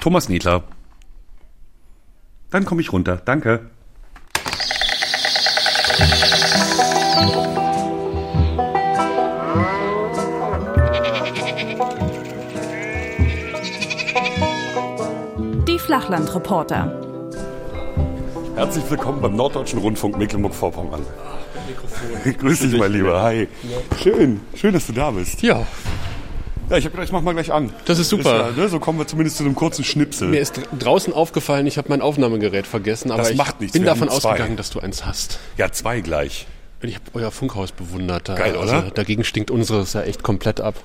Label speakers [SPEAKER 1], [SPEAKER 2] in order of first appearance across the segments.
[SPEAKER 1] Thomas Niedler. Dann komme ich runter. Danke.
[SPEAKER 2] Die Flachlandreporter.
[SPEAKER 1] Herzlich willkommen beim Norddeutschen Rundfunk Mecklenburg-Vorpommern. Grüß dich, mein Lieber. Hi. Schön, schön, dass du da bist.
[SPEAKER 3] Ja,
[SPEAKER 1] Ja, ich habe gedacht, ich mach mal gleich an.
[SPEAKER 3] Das ist super.
[SPEAKER 1] ja, ne, so kommen wir zumindest zu einem kurzen Schnipsel.
[SPEAKER 3] mir ist dr- draußen aufgefallen, ich habe mein Aufnahmegerät vergessen, aber
[SPEAKER 1] Das
[SPEAKER 3] ich
[SPEAKER 1] macht nichts,
[SPEAKER 3] bin davon ausgegangen, dass du eins hast.
[SPEAKER 1] ja, zwei gleich.
[SPEAKER 3] Ich habe euer Funkhaus bewundert. Da,
[SPEAKER 1] Geil, oder?
[SPEAKER 3] Also, dagegen stinkt unseres ja echt komplett ab.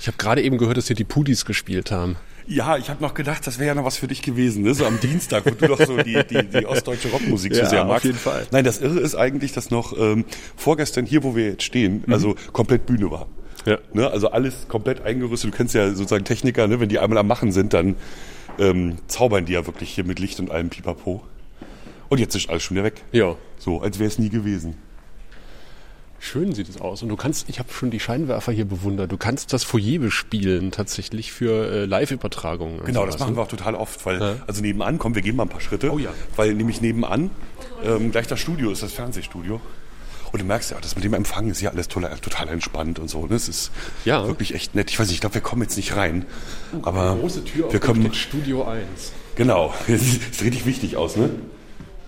[SPEAKER 3] Ich habe gerade eben gehört, dass hier die Pudis gespielt haben.
[SPEAKER 1] Ja, ich habe noch gedacht, das wäre ja noch was für dich gewesen, ne? so am Dienstag, wo du doch so die, die, die ostdeutsche Rockmusik so
[SPEAKER 3] Ja,
[SPEAKER 1] sehr
[SPEAKER 3] auf
[SPEAKER 1] magst.
[SPEAKER 3] jeden Fall.
[SPEAKER 1] Nein, das Irre ist eigentlich, dass noch ähm, vorgestern hier, wo wir jetzt stehen, also komplett Bühne war.
[SPEAKER 3] Ja.
[SPEAKER 1] Ne? Also alles komplett eingerüstet. Du kennst ja sozusagen Techniker, ne? wenn die einmal am Machen sind, dann ähm, zaubern die ja wirklich hier mit Licht und allem Pipapo. Und jetzt ist alles schon wieder weg.
[SPEAKER 3] Ja,
[SPEAKER 1] So, als wäre es nie gewesen.
[SPEAKER 3] schön sieht es aus. Und du kannst, ich habe schon die Scheinwerfer hier bewundert. Du kannst das Foyer bespielen tatsächlich für äh, Live-Übertragungen.
[SPEAKER 1] Genau,
[SPEAKER 3] sowas,
[SPEAKER 1] das machen
[SPEAKER 3] ne?
[SPEAKER 1] wir auch total oft, weil,
[SPEAKER 3] Ja.
[SPEAKER 1] also nebenan, komm, wir gehen mal ein paar Schritte.
[SPEAKER 3] Oh ja.
[SPEAKER 1] Weil nämlich nebenan ähm, gleich das Studio ist, das Fernsehstudio. Und du merkst ja, das mit dem Empfang ist ja alles total, total entspannt und so. Ne? Es ist
[SPEAKER 3] Ja.
[SPEAKER 1] wirklich echt nett. Ich weiß nicht, ich glaube, wir kommen jetzt nicht rein. Aber
[SPEAKER 3] Große Tür
[SPEAKER 1] wir kommen,
[SPEAKER 3] mit Studio 1.
[SPEAKER 1] genau, das sieht richtig wichtig aus, ne?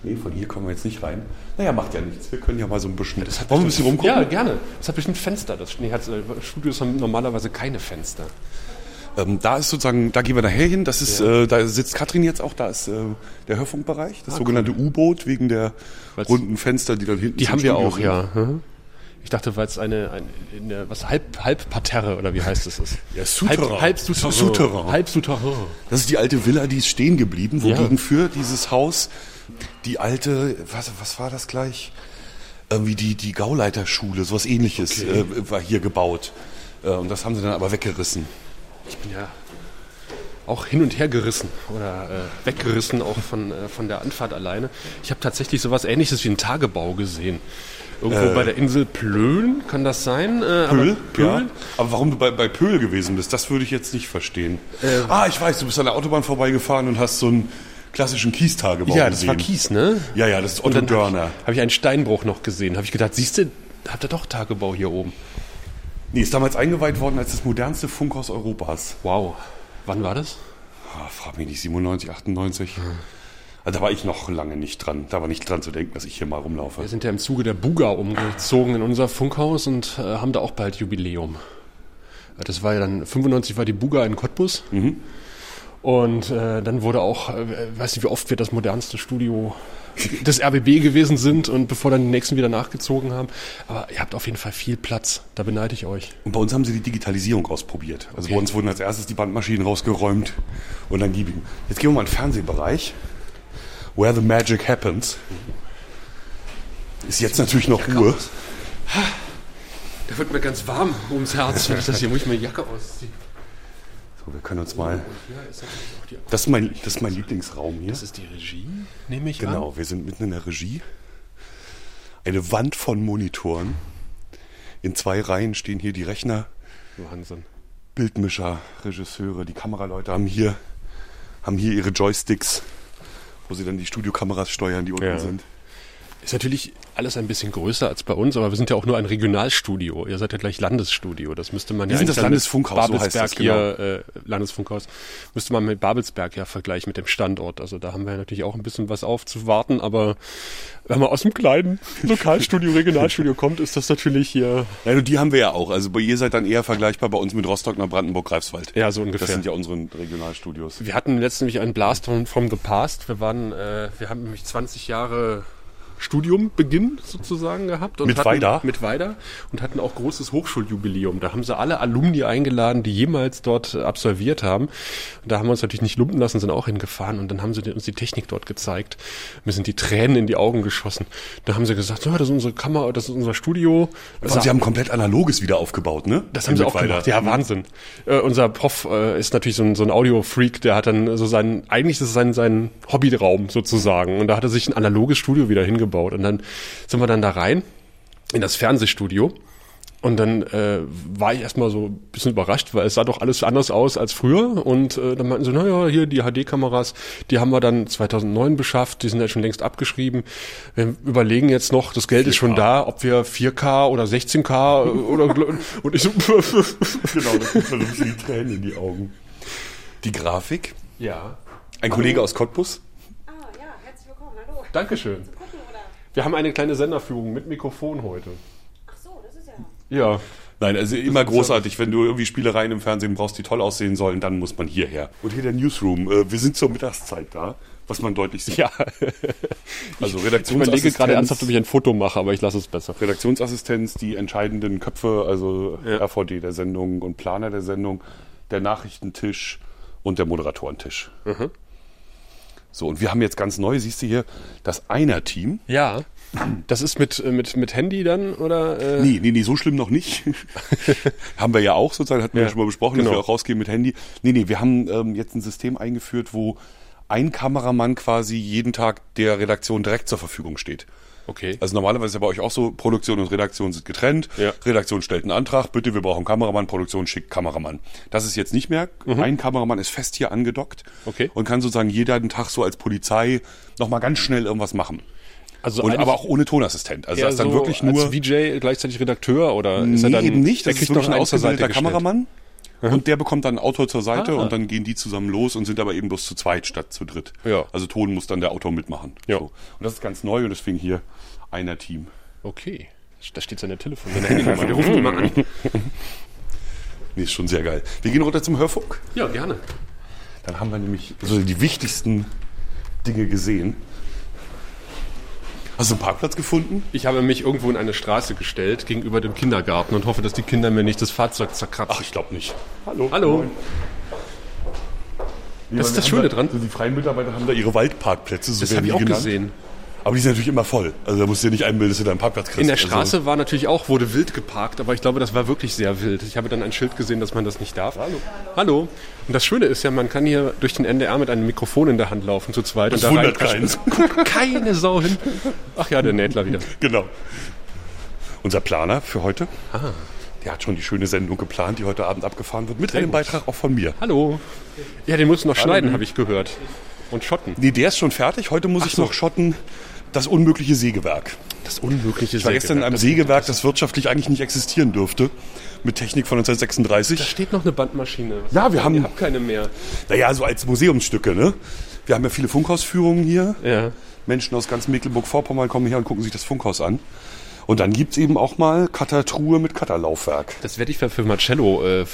[SPEAKER 1] Nee, von hier kommen wir jetzt nicht rein. Naja, macht ja nichts. Wir können ja mal so ein bisschen, wollen wir ein bisschen rumgucken?
[SPEAKER 3] Ja, gerne. Das hat bestimmt Fenster. Das nee, hat, äh, Studios haben normalerweise keine Fenster.
[SPEAKER 1] Ähm, da ist sozusagen, da gehen wir nachher hin. Das ist, äh, da sitzt Katrin jetzt auch. Da ist äh, der Hörfunkbereich, das sogenannte U-Boot wegen der
[SPEAKER 3] Weil's-
[SPEAKER 1] runden Fenster, die dann hinten
[SPEAKER 3] Die haben wir
[SPEAKER 1] Studio
[SPEAKER 3] auch,
[SPEAKER 1] sind.
[SPEAKER 3] ja. Mhm. Ich dachte, weil es eine, eine, eine was halb halb Parterre oder wie heißt es ist?
[SPEAKER 1] Ja, Souterrain.
[SPEAKER 3] halb, halb Souterrain.
[SPEAKER 1] Souterrain.
[SPEAKER 3] Halb Souterrain.
[SPEAKER 1] Das ist die alte Villa, die ist stehen geblieben,
[SPEAKER 3] Ja.
[SPEAKER 1] wogegen für dieses Haus die alte, was, was war das gleich? Irgendwie die, die Gauleiterschule, sowas ähnliches,
[SPEAKER 3] Okay.
[SPEAKER 1] äh, war hier gebaut. Äh, und das haben sie dann aber weggerissen.
[SPEAKER 3] Ich bin ja auch hin und her gerissen oder äh, weggerissen auch von, äh, von der Anfahrt alleine. Ich habe tatsächlich sowas ähnliches wie einen Tagebau gesehen. Irgendwo bei der Insel Plön, kann das sein? Äh, aber-
[SPEAKER 1] Pöhl?
[SPEAKER 3] Pöhl?
[SPEAKER 1] Ja. Aber warum du bei, bei Pöhl gewesen bist, das würde ich jetzt nicht verstehen.
[SPEAKER 3] Äh.
[SPEAKER 1] ah, ich weiß, du bist an der Autobahn vorbeigefahren und hast so einen klassischen Kiestagebau
[SPEAKER 3] Ja, das
[SPEAKER 1] gesehen.
[SPEAKER 3] war Kies, ne?
[SPEAKER 1] Ja, ja, das ist Otto
[SPEAKER 3] dann habe
[SPEAKER 1] Dörner.
[SPEAKER 3] ich, hab ich einen Steinbruch noch gesehen. Habe ich gedacht, siehst du, habt ihr doch Tagebau hier oben.
[SPEAKER 1] Nee, ist damals eingeweiht worden als das modernste Funkhaus Europas.
[SPEAKER 3] Wow. Wann war das?
[SPEAKER 1] Ah, frag mich nicht, 97, 98. Also da war ich noch lange nicht dran. Da war nicht dran zu denken, dass ich hier mal rumlaufe.
[SPEAKER 3] Wir sind ja im Zuge der Buga umgezogen in unser Funkhaus und äh, haben da auch bald Jubiläum. Das war ja dann, 95 war die Buga in Cottbus. Und äh, dann wurde auch, äh, weiß nicht, wie oft wir das modernste Studio des RBB gewesen sind und bevor dann die nächsten wieder nachgezogen haben. Aber ihr habt auf jeden Fall viel Platz. Da beneide ich euch.
[SPEAKER 1] Und bei uns haben sie die Digitalisierung ausprobiert. Also
[SPEAKER 3] Okay.
[SPEAKER 1] bei uns wurden als erstes die Bandmaschinen rausgeräumt und dann ihm. Jetzt gehen wir mal in den Fernsehbereich. Where the magic happens. Ist jetzt natürlich noch Ruhe.
[SPEAKER 3] Da wird mir ganz warm ums Herz, wenn ich das hier, muss ich meine Jacke ausziehen.
[SPEAKER 1] So, wir können uns mal. Das ist mein, das ist mein Lieblingsraum hier.
[SPEAKER 3] das ist die Regie, nehme ich an.
[SPEAKER 1] Genau, wir sind mitten in der Regie. Eine Wand von Monitoren. In zwei Reihen stehen hier die Rechner,
[SPEAKER 3] Wahnsinn.
[SPEAKER 1] Bildmischer, Regisseure, die Kameraleute haben hier, haben hier ihre Joysticks, wo sie dann die Studiokameras steuern, die unten
[SPEAKER 3] Ja.
[SPEAKER 1] sind.
[SPEAKER 3] Ist natürlich alles ein bisschen größer als bei uns, aber wir sind ja auch nur ein Regionalstudio. Ihr seid ja gleich Landesstudio. Das müsste man
[SPEAKER 1] Wir
[SPEAKER 3] ja
[SPEAKER 1] sind das Landesfunkhaus, so heißt
[SPEAKER 3] Babelsberg
[SPEAKER 1] das, genau.
[SPEAKER 3] hier, äh, Landesfunkhaus, müsste man mit Babelsberg ja vergleichen mit dem Standort. Also da haben wir natürlich auch ein bisschen was aufzuwarten, aber wenn man aus dem kleinen Lokalstudio, Regionalstudio kommt, ist das natürlich hier
[SPEAKER 1] Nein, und die haben wir ja auch. Also bei ihr seid dann eher vergleichbar bei uns mit Rostock, Neubrandenburg, Greifswald.
[SPEAKER 3] ja so ungefähr.
[SPEAKER 1] Das sind ja unsere Regionalstudios.
[SPEAKER 3] Wir hatten letztendlich einen Blast from the Past. Wir waren, äh, wir haben nämlich 20 Jahre Studiumbeginn sozusagen gehabt. Und
[SPEAKER 1] Mit
[SPEAKER 3] hatten,
[SPEAKER 1] Weida?
[SPEAKER 3] Mit Weida und hatten auch großes Hochschuljubiläum. Da haben sie alle Alumni eingeladen, die jemals dort absolviert haben. Und da haben wir uns natürlich nicht lumpen lassen, sind auch hingefahren und dann haben sie uns die Technik dort gezeigt. Mir sind die Tränen in die Augen geschossen. Da haben sie gesagt, ja, das ist unsere Kammer, das ist unser Studio.
[SPEAKER 1] Und sie haben komplett analoges wieder aufgebaut, ne?
[SPEAKER 3] Das haben sie auch gemacht. Ja, Wahnsinn. Äh, unser Prof äh, ist natürlich so ein, so ein Audio-Freak, der hat dann so sein, eigentlich ist es sein, sein Hobbyraum sozusagen. Und da hat er sich ein analoges Studio wieder hingebaut. Und dann sind wir dann da rein in das Fernsehstudio. Und dann äh, war ich erstmal so ein bisschen überrascht, weil es sah doch alles anders aus als früher. Und äh, dann meinten sie, naja, hier die HD-Kameras, die haben wir dann 2009 beschafft, die sind ja schon längst abgeschrieben. Wir überlegen jetzt noch, das Geld ist schon da, ob wir 4K oder 16K oder... und ich so...
[SPEAKER 1] Genau, das gibt so die Tränen in die Augen. Die Grafik.
[SPEAKER 3] ja.
[SPEAKER 1] Ein Kollege aus Cottbus.
[SPEAKER 2] Ah, ja, herzlich willkommen. Hallo.
[SPEAKER 3] Dankeschön. Wir haben eine kleine Senderführung mit Mikrofon heute.
[SPEAKER 2] Ach so, das ist ja.
[SPEAKER 3] Ja.
[SPEAKER 1] Nein, also immer großartig. Wenn du irgendwie Spielereien im Fernsehen brauchst, die toll aussehen sollen, dann muss man hierher. Und hier der Newsroom. Äh, Wir sind zur Mittagszeit da, was man deutlich sieht.
[SPEAKER 3] Ja.
[SPEAKER 1] Also
[SPEAKER 3] Ich überlege gerade ernsthaft, ob ich ein Foto mache, aber ich lasse es besser.
[SPEAKER 1] Redaktionsassistenz, die entscheidenden Köpfe, also
[SPEAKER 3] Ja.
[SPEAKER 1] RVD der Sendung und Planer der Sendung, der Nachrichtentisch und der Moderatorentisch.
[SPEAKER 3] Mhm.
[SPEAKER 1] So, und wir haben jetzt ganz neu, siehst du hier, das Einer-Team.
[SPEAKER 3] Ja. Das ist mit, äh, mit, mit Handy dann, oder? Äh,
[SPEAKER 1] Nee, nee, nee, so schlimm noch nicht. haben wir ja auch sozusagen, hatten wir
[SPEAKER 3] Ja,
[SPEAKER 1] ja schon mal besprochen, dass
[SPEAKER 3] genau.
[SPEAKER 1] wir auch rausgehen mit Handy. Nee, nee, wir haben ähm, jetzt ein System eingeführt, wo ein Kameramann quasi jeden Tag der Redaktion direkt zur Verfügung steht.
[SPEAKER 3] Okay.
[SPEAKER 1] Also normalerweise ist ja bei euch auch so, Produktion und Redaktion sind getrennt.
[SPEAKER 3] Ja.
[SPEAKER 1] Redaktion stellt einen Antrag, bitte, wir brauchen Kameramann, Produktion schickt Kameramann. Das ist jetzt nicht mehr. Ein Kameramann ist fest hier angedockt
[SPEAKER 3] Mhm. Okay.
[SPEAKER 1] und kann sozusagen jeden Tag so als Polizei nochmal ganz schnell irgendwas machen.
[SPEAKER 3] also
[SPEAKER 1] Und aber auch ohne Tonassistent. Also das ist dann
[SPEAKER 3] so
[SPEAKER 1] wirklich nur.
[SPEAKER 3] als VJ gleichzeitig Redakteur oder ist er
[SPEAKER 1] nee,
[SPEAKER 3] dann
[SPEAKER 1] eben nicht. Das ist
[SPEAKER 3] kriegt
[SPEAKER 1] wirklich ein ausgebildeter? Kameramann. Und der bekommt dann ein Autor zur Seite
[SPEAKER 3] Ah.
[SPEAKER 1] und dann gehen die zusammen los und sind aber eben bloß zu zweit statt zu dritt.
[SPEAKER 3] Ja.
[SPEAKER 1] Also Ton muss dann der Autor mitmachen.
[SPEAKER 3] Ja.
[SPEAKER 1] So. Und das ist ganz neu und deswegen hier einer Team.
[SPEAKER 3] Okay. Da steht seine Telefon, seine Handynummer. Rufen ihn mal an.
[SPEAKER 1] Nee, ist schon sehr geil. Wir gehen runter zum Hörfunk.
[SPEAKER 3] Ja, gerne.
[SPEAKER 1] Dann haben wir nämlich so die wichtigsten Dinge gesehen. Hast du einen Parkplatz gefunden?
[SPEAKER 3] Ich habe mich irgendwo in eine Straße gestellt gegenüber dem Kindergarten und hoffe, dass die Kinder mir nicht das Fahrzeug zerkratzen.
[SPEAKER 1] Ach, ich glaube nicht. Hallo.
[SPEAKER 3] Hallo. Das ist das Schöne dran.
[SPEAKER 1] Also die freien Mitarbeiter haben da ihre Waldparkplätze, so
[SPEAKER 3] Das
[SPEAKER 1] werden
[SPEAKER 3] habe ich auch
[SPEAKER 1] genannt.
[SPEAKER 3] gesehen.
[SPEAKER 1] Aber die sind natürlich immer voll. Also da musst du dir nicht einbilden, dass du da einen Parkplatz kriegst.
[SPEAKER 3] In der
[SPEAKER 1] Also-
[SPEAKER 3] Straße war natürlich auch, wurde wild geparkt, aber ich glaube, das war wirklich sehr wild. Ich habe dann ein Schild gesehen, dass man das nicht darf. Hallo. Hallo. Und das Schöne ist ja, man kann hier durch den NDR mit einem Mikrofon in der Hand laufen zu zweit.
[SPEAKER 1] Das
[SPEAKER 3] und da
[SPEAKER 1] wundert keinen.
[SPEAKER 3] Guckt keine Sau hin. Ach ja, der Nädler wieder.
[SPEAKER 1] Genau. Unser Planer für heute,
[SPEAKER 3] Ah.
[SPEAKER 1] der hat schon die schöne Sendung geplant, die heute Abend abgefahren wird, mit einem Beitrag auch von mir.
[SPEAKER 3] Hallo. Ja, den musst du noch schneiden, habe ich gehört. Und schotten.
[SPEAKER 1] Nee, der ist schon fertig. Heute muss ich
[SPEAKER 3] so.
[SPEAKER 1] noch schotten das unmögliche Sägewerk.
[SPEAKER 3] Das unmögliche
[SPEAKER 1] Ich war gestern in einem Sägewerk, das wirtschaftlich eigentlich nicht existieren dürfte, mit Technik von
[SPEAKER 3] Da
[SPEAKER 1] 1936.
[SPEAKER 3] steht noch eine Bandmaschine. Was
[SPEAKER 1] Ja, wir haben-
[SPEAKER 3] Ihr habt keine mehr.
[SPEAKER 1] Naja, so als Museumsstücke, ne? Wir haben ja viele Funkhausführungen hier.
[SPEAKER 3] Ja.
[SPEAKER 1] Menschen aus ganz Mecklenburg-Vorpommern kommen her und gucken sich das Funkhaus an. Und dann gibt's eben auch mal Cuttertruhe mit Cutterlaufwerk.
[SPEAKER 3] Das werde ich für für Marcello äh, äh,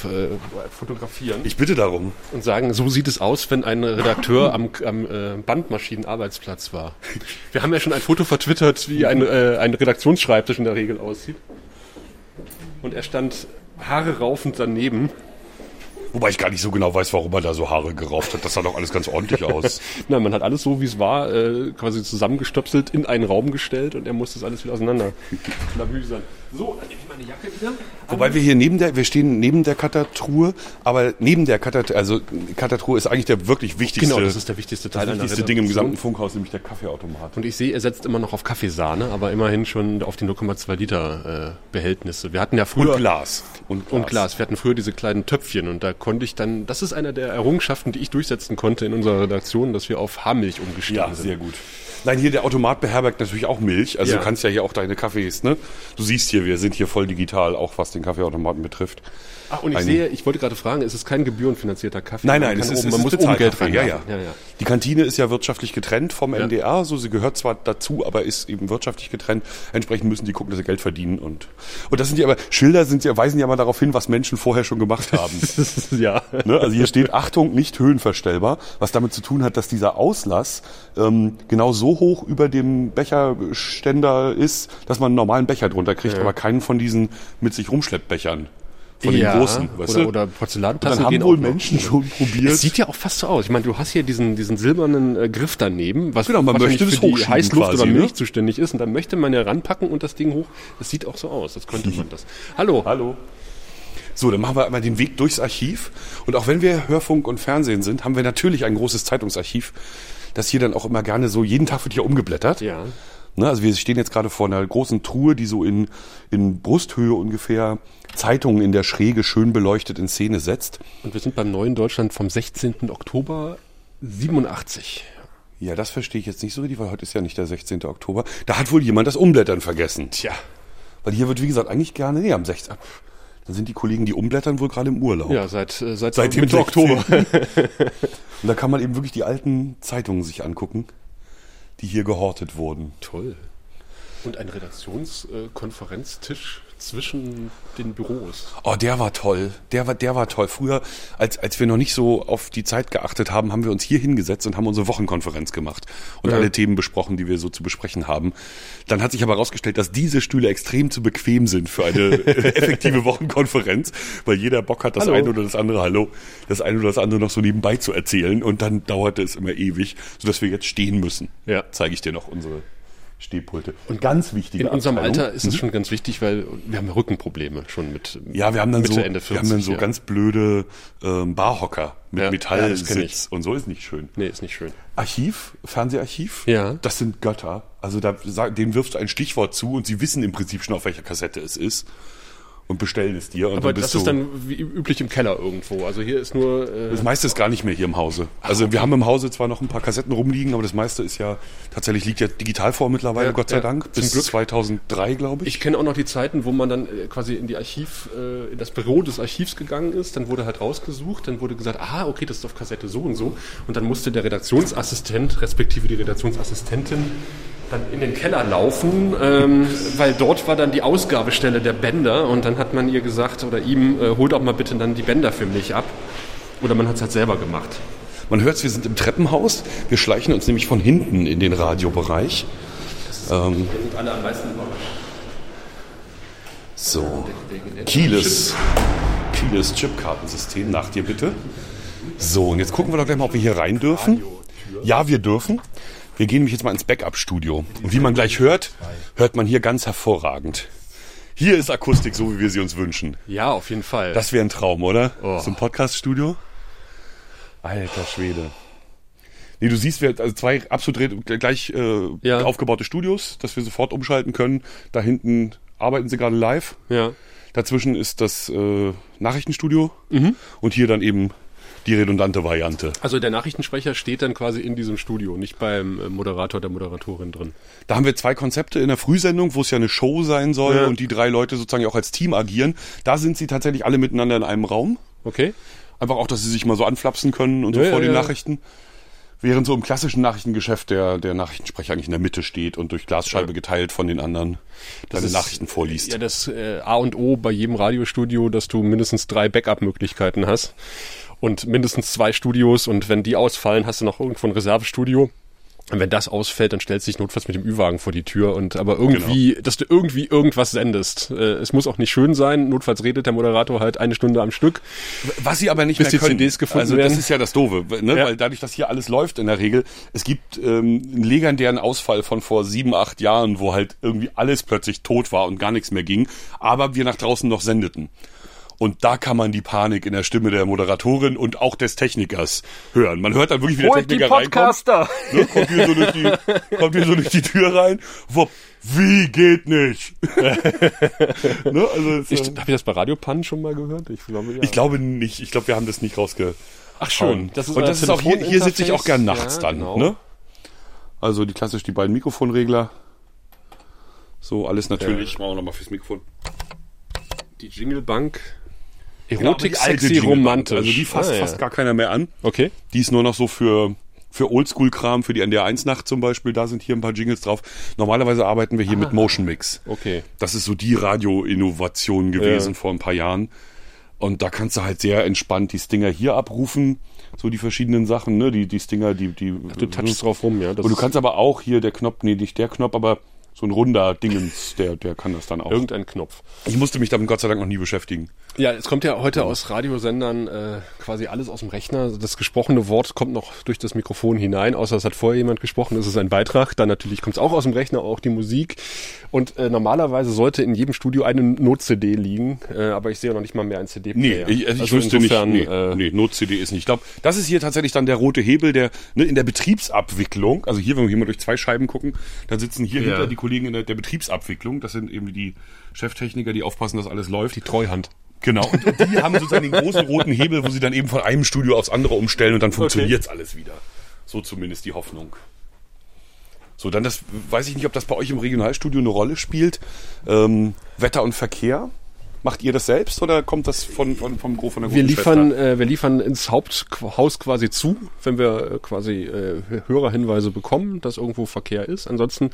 [SPEAKER 3] fotografieren
[SPEAKER 1] Ich bitte darum.
[SPEAKER 3] und sagen, so sieht es aus, wenn ein Redakteur am, am äh, Bandmaschinenarbeitsplatz war. Wir haben ja schon ein Foto vertwittert, wie ein, äh, ein Redaktionsschreibtisch in der Regel aussieht. Und er stand Haare raufend daneben.
[SPEAKER 1] Wobei ich gar nicht so genau weiß, warum er da so Haare gerauft hat. Das sah doch alles ganz ordentlich aus.
[SPEAKER 3] Na, man hat alles so, wie es war, äh, quasi zusammengestöpselt, in einen Raum gestellt und er musste das alles wieder auseinander klabüsern. So, dann nehme ich meine Jacke wieder.
[SPEAKER 1] Wobei wir hier neben der, wir stehen neben der Cuttertruhe, aber neben der Cutter, also Cuttertruhe ist eigentlich der wirklich wichtigste,
[SPEAKER 3] Genau, das ist der wichtigste Teil
[SPEAKER 1] das wichtigste Ding im gesamten Funkhaus, nämlich der Kaffeeautomat.
[SPEAKER 3] Und ich sehe, er setzt immer noch auf Kaffeesahne, aber immerhin schon auf die 0,2 Liter äh, Behältnisse. Wir hatten ja früher
[SPEAKER 1] Und Glas. Und Glas.
[SPEAKER 3] und Glas. Wir hatten früher diese kleinen Töpfchen und da konnte ich dann, das ist einer der Errungenschaften, die ich durchsetzen konnte in unserer Redaktion, dass wir auf Haarmilch umgestiegen
[SPEAKER 1] Ja,
[SPEAKER 3] sind.
[SPEAKER 1] sehr gut. Nein, hier der Automat beherbergt natürlich auch Milch. Also
[SPEAKER 3] Ja.
[SPEAKER 1] du kannst ja hier auch deine Kaffees, ne? Du siehst hier, wir sind hier voll digital, auch was den Kaffeeautomaten betrifft.
[SPEAKER 3] Ach, und ich
[SPEAKER 1] Eine-
[SPEAKER 3] sehe, ich wollte gerade fragen, ist es kein gebührenfinanzierter Kaffee?
[SPEAKER 1] Nein,
[SPEAKER 3] Man
[SPEAKER 1] nein,
[SPEAKER 3] kann
[SPEAKER 1] es ist,
[SPEAKER 3] oben,
[SPEAKER 1] es
[SPEAKER 3] man
[SPEAKER 1] ist
[SPEAKER 3] muss oben Geld
[SPEAKER 1] Kaffee, ja, ja.
[SPEAKER 3] ja, ja.
[SPEAKER 1] Die Kantine ist ja wirtschaftlich getrennt vom NDR, so sie gehört zwar dazu, aber ist eben wirtschaftlich getrennt. Entsprechend müssen die gucken, dass sie Geld verdienen und und das sind ja aber Schilder sind ja weisen ja mal darauf hin, was Menschen vorher schon gemacht haben.
[SPEAKER 3] ja.
[SPEAKER 1] Ne? Also hier steht Achtung, nicht höhenverstellbar, was damit zu tun hat, dass dieser Auslass ähm, genau so hoch über dem Becherständer ist, dass man einen normalen Becher drunter kriegt, aber keinen von diesen mit sich Rumschleppbechern. Von
[SPEAKER 3] ja,
[SPEAKER 1] den großen, weißt
[SPEAKER 3] oder,
[SPEAKER 1] du?
[SPEAKER 3] oder Porzellantassen
[SPEAKER 1] dann haben wohl. Menschen schon probiert.
[SPEAKER 3] Es sieht ja auch fast so aus. Ich meine, du hast hier diesen, diesen silbernen äh, Griff daneben, was
[SPEAKER 1] Genau, man möchte das
[SPEAKER 3] für die Heißluft
[SPEAKER 1] quasi,
[SPEAKER 3] oder
[SPEAKER 1] ne?
[SPEAKER 3] Milch zuständig ist. Und dann möchte man ja ranpacken und das Ding hoch. Das sieht auch so aus. Das könnte man das. Hallo.
[SPEAKER 1] Hallo. So, dann machen wir einmal den Weg durchs Archiv. Und auch wenn wir Hörfunk und Fernsehen sind, haben wir natürlich ein großes Zeitungsarchiv, das hier dann auch immer gerne so, jeden Tag wird hier umgeblättert.
[SPEAKER 3] Ja.
[SPEAKER 1] Ne, also wir stehen jetzt gerade vor einer großen Truhe, die so in, in Brusthöhe ungefähr Zeitungen in der Schräge schön beleuchtet in Szene setzt.
[SPEAKER 3] Und wir sind beim Neuen Deutschland vom 16. Oktober 87.
[SPEAKER 1] Ja, das verstehe ich jetzt nicht so richtig, weil heute ist ja nicht der 16. Oktober. Da hat wohl jemand das Umblättern vergessen.
[SPEAKER 3] Tja.
[SPEAKER 1] Weil hier wird, wie gesagt, eigentlich gerne, nee, am 16. Dann sind die Kollegen, die umblättern, wohl gerade im Urlaub.
[SPEAKER 3] Ja, seit, äh, seit,
[SPEAKER 1] Seit dem
[SPEAKER 3] Mitte
[SPEAKER 1] 16..
[SPEAKER 3] Oktober.
[SPEAKER 1] Und da kann man eben wirklich die alten Zeitungen sich angucken, die hier gehortet wurden.
[SPEAKER 3] Toll. Und ein Redaktionskonferenztisch zwischen den Büros.
[SPEAKER 1] Oh, der war toll. Der war, der war toll. Früher, als, als wir noch nicht so auf die Zeit geachtet haben, haben wir uns hier hingesetzt und haben unsere Wochenkonferenz gemacht und
[SPEAKER 3] Ja.
[SPEAKER 1] alle Themen besprochen, die wir so zu besprechen haben. Dann hat sich aber herausgestellt, dass diese Stühle extrem zu bequem sind für eine effektive Wochenkonferenz, weil jeder Bock hat, das
[SPEAKER 3] Hallo.
[SPEAKER 1] eine oder das andere, hallo, das eine oder das andere noch so nebenbei zu erzählen und dann dauerte es immer ewig, sodass wir jetzt stehen müssen.
[SPEAKER 3] Ja.
[SPEAKER 1] Zeige ich dir noch unsere Stehpulte. Und ganz wichtige
[SPEAKER 3] In unserem
[SPEAKER 1] Abteilung.
[SPEAKER 3] Alter ist es schon ganz wichtig, weil wir haben ja Rückenprobleme schon mit
[SPEAKER 1] Ja, wir haben dann
[SPEAKER 3] Mitte,
[SPEAKER 1] so,
[SPEAKER 3] Ende 40.
[SPEAKER 1] wir haben dann so
[SPEAKER 3] ja.
[SPEAKER 1] ganz blöde ähm, Barhocker mit
[SPEAKER 3] Ja, ja,
[SPEAKER 1] Metallsitz und so ist nicht schön.
[SPEAKER 3] Nee, ist nicht schön.
[SPEAKER 1] Archiv, Fernseharchiv,
[SPEAKER 3] Ja.
[SPEAKER 1] das sind Götter. Also da denen wirfst du ein Stichwort zu und sie wissen im Prinzip schon, auf welcher Kassette es ist und bestellen es dir. Und
[SPEAKER 3] Aber das ist dann wie üblich im Keller irgendwo. Also hier ist nur äh,
[SPEAKER 1] das meiste ist gar nicht mehr hier im Hause. Also wir haben im Hause zwar noch ein paar Kassetten rumliegen, aber das meiste ist ja tatsächlich liegt ja digital vor mittlerweile,
[SPEAKER 3] Ja,
[SPEAKER 1] Gott sei
[SPEAKER 3] ja,
[SPEAKER 1] Dank, bis
[SPEAKER 3] Glück.
[SPEAKER 1] 2003, glaube ich.
[SPEAKER 3] Ich kenne auch noch die Zeiten, wo man dann äh, quasi in die Archiv, äh, in das Büro des Archivs gegangen ist, dann wurde halt rausgesucht, dann wurde gesagt, ah, okay, das ist auf Kassette so und so. Und dann musste der Redaktionsassistent, respektive die Redaktionsassistentin, dann in den Keller laufen, ähm, weil dort war dann die Ausgabestelle der Bänder und dann hat man ihr gesagt oder ihm, äh, hol doch mal bitte dann die Bänder für mich ab. Oder man hat es halt selber gemacht.
[SPEAKER 1] Man hört, wir sind im Treppenhaus. Wir schleichen uns nämlich von hinten in den Radiobereich. Ähm,
[SPEAKER 3] sind alle am meisten.
[SPEAKER 1] So, Kieles, Kieles Chipkartensystem, nach dir bitte. So, und jetzt gucken wir doch gleich mal, ob wir hier rein dürfen. Ja, wir dürfen. Wir gehen nämlich jetzt mal ins Backup-Studio. Und wie man gleich hört, hört man hier ganz hervorragend. Hier ist Akustik so, wie wir sie uns wünschen.
[SPEAKER 3] Ja, auf jeden Fall.
[SPEAKER 1] Das wäre ein Traum, oder?
[SPEAKER 3] Oh.
[SPEAKER 1] So ein Podcast-Studio. Alter Schwede. Nee, du siehst, wir also zwei absolut gleich äh,
[SPEAKER 3] Ja.
[SPEAKER 1] aufgebaute Studios, dass wir sofort umschalten können. Da hinten arbeiten sie gerade live.
[SPEAKER 3] ja.
[SPEAKER 1] Dazwischen ist das äh, Nachrichtenstudio
[SPEAKER 3] Mhm.
[SPEAKER 1] und hier dann eben die redundante Variante.
[SPEAKER 3] Also der Nachrichtensprecher steht dann quasi in diesem Studio, nicht beim äh, Moderator der Moderatorin drin.
[SPEAKER 1] Da haben wir zwei Konzepte in der Frühsendung, wo es ja eine Show sein soll
[SPEAKER 3] Ja.
[SPEAKER 1] und die drei Leute sozusagen auch als Team agieren. Da sind sie tatsächlich alle miteinander in einem Raum.
[SPEAKER 3] Okay?
[SPEAKER 1] Einfach auch, dass sie sich mal so anflapsen können und so
[SPEAKER 3] Ja,
[SPEAKER 1] vor
[SPEAKER 3] ja,
[SPEAKER 1] den. Nachrichten. Während so im klassischen Nachrichtengeschäft der, der Nachrichtensprecher eigentlich in der Mitte steht und durch Glasscheibe geteilt von den anderen deine
[SPEAKER 3] ist-
[SPEAKER 1] Nachrichten vorliest.
[SPEAKER 3] Ja, das äh, A und O bei jedem Radiostudio, dass du mindestens drei Backup-Möglichkeiten hast und mindestens zwei Studios und wenn die ausfallen, hast du noch irgendwo ein Reservestudio. Und wenn das ausfällt, dann stellst du dich notfalls mit dem Ü-Wagen vor die Tür und aber irgendwie,
[SPEAKER 1] Genau.
[SPEAKER 3] dass du irgendwie irgendwas sendest. Äh, es muss auch nicht schön sein. Notfalls redet der Moderator halt eine Stunde am Stück.
[SPEAKER 1] Was sie aber nicht
[SPEAKER 3] Bis
[SPEAKER 1] mehr
[SPEAKER 3] die
[SPEAKER 1] können.
[SPEAKER 3] CDs gefunden
[SPEAKER 1] also
[SPEAKER 3] werden.
[SPEAKER 1] das ist ja das Doofe, ne?
[SPEAKER 3] Ja.
[SPEAKER 1] weil dadurch, dass hier alles läuft in der Regel, es gibt ähm, einen legendären Ausfall von vor sieben, acht Jahren, wo halt irgendwie alles plötzlich tot war und gar nichts mehr ging, aber wir nach draußen noch sendeten. Und da kann man die Panik in der Stimme der Moderatorin und auch des Technikers hören. Man hört dann wirklich, wie der Techniker reinkommt. Ne, kommt, hier so durch die, kommt hier so durch die Tür rein. Wupp, wie geht nicht? ne, also
[SPEAKER 3] Ich,
[SPEAKER 1] äh,
[SPEAKER 3] Habe ich das bei Radio Pan schon mal gehört? Ich glaube, ja.
[SPEAKER 1] ich glaube nicht. Ich glaube, wir haben das nicht rausge.
[SPEAKER 3] Ach schön. Das ist
[SPEAKER 1] und das ist auch hier, hier sitze ich auch gern nachts
[SPEAKER 3] Ja,
[SPEAKER 1] dann.
[SPEAKER 3] genau.
[SPEAKER 1] Ne? Also die klassisch die beiden Mikrofonregler. So alles natürlich. Machen wir nochmal fürs Mikrofon.
[SPEAKER 3] Die Jinglebank.
[SPEAKER 1] Genau,
[SPEAKER 3] Erotik,
[SPEAKER 1] die alte
[SPEAKER 3] sexy, romantisch.
[SPEAKER 1] Also die fasst
[SPEAKER 3] Ah, ja.
[SPEAKER 1] fast gar keiner mehr an.
[SPEAKER 3] Okay.
[SPEAKER 1] Die ist nur noch so für für Oldschool-Kram, für die NDR1-Nacht zum Beispiel. Da sind hier ein paar Jingles drauf. Normalerweise arbeiten wir hier mit Motion Mix.
[SPEAKER 3] Okay.
[SPEAKER 1] Das ist so die Radio-Innovation gewesen
[SPEAKER 3] Ja.
[SPEAKER 1] vor ein paar Jahren. Und da kannst du halt sehr entspannt die Stinger hier abrufen, so die verschiedenen Sachen, ne? Die, die Stinger, die, die.
[SPEAKER 3] Du touchst drauf rum, ja.
[SPEAKER 1] Und du kannst aber auch hier der Knopf, nee, nicht der Knopf, aber so ein runder Dingens, der, der kann das dann auch.
[SPEAKER 3] Irgendein Knopf.
[SPEAKER 1] Ich musste mich damit Gott sei Dank noch nie beschäftigen.
[SPEAKER 3] Ja, es kommt ja heute aus Radiosendern äh, quasi alles aus dem Rechner. Das gesprochene Wort kommt noch durch das Mikrofon hinein, außer es hat vorher jemand gesprochen. Das ist ein Beitrag. Dann natürlich kommt es auch aus dem Rechner, auch die Musik. Und äh, normalerweise sollte in jedem Studio eine Not-CD liegen, äh, aber ich sehe noch nicht mal mehr ein
[SPEAKER 1] Nee,
[SPEAKER 3] CD-Player.
[SPEAKER 1] ich, also ich
[SPEAKER 3] Also
[SPEAKER 1] wüsste
[SPEAKER 3] insofern,
[SPEAKER 1] nicht. Nee,
[SPEAKER 3] äh,
[SPEAKER 1] nee Not-CD ist nicht. Ich glaube, das ist hier tatsächlich dann der rote Hebel, der ne, in der Betriebsabwicklung, also hier, wenn wir hier mal durch zwei Scheiben gucken, dann sitzen hier
[SPEAKER 3] Ja.
[SPEAKER 1] hinter die Kollegen in der, der Betriebsabwicklung. Das sind eben die Cheftechniker, die aufpassen, dass alles läuft.
[SPEAKER 3] Die Treuhand.
[SPEAKER 1] Genau, und, und die haben sozusagen den großen roten Hebel, wo sie dann eben von einem Studio aufs andere umstellen und dann funktioniert's alles wieder. So zumindest die Hoffnung. So, dann das, weiß ich nicht, ob das bei euch im Regionalstudio eine Rolle spielt. Ähm, Wetter und Verkehr. Macht ihr das selbst oder kommt das von, von, vom Gro von der
[SPEAKER 3] Wir liefern, äh, wir liefern ins Haupthaus quasi zu, wenn wir äh, quasi äh, Hörerhinweise bekommen, dass irgendwo Verkehr ist. Ansonsten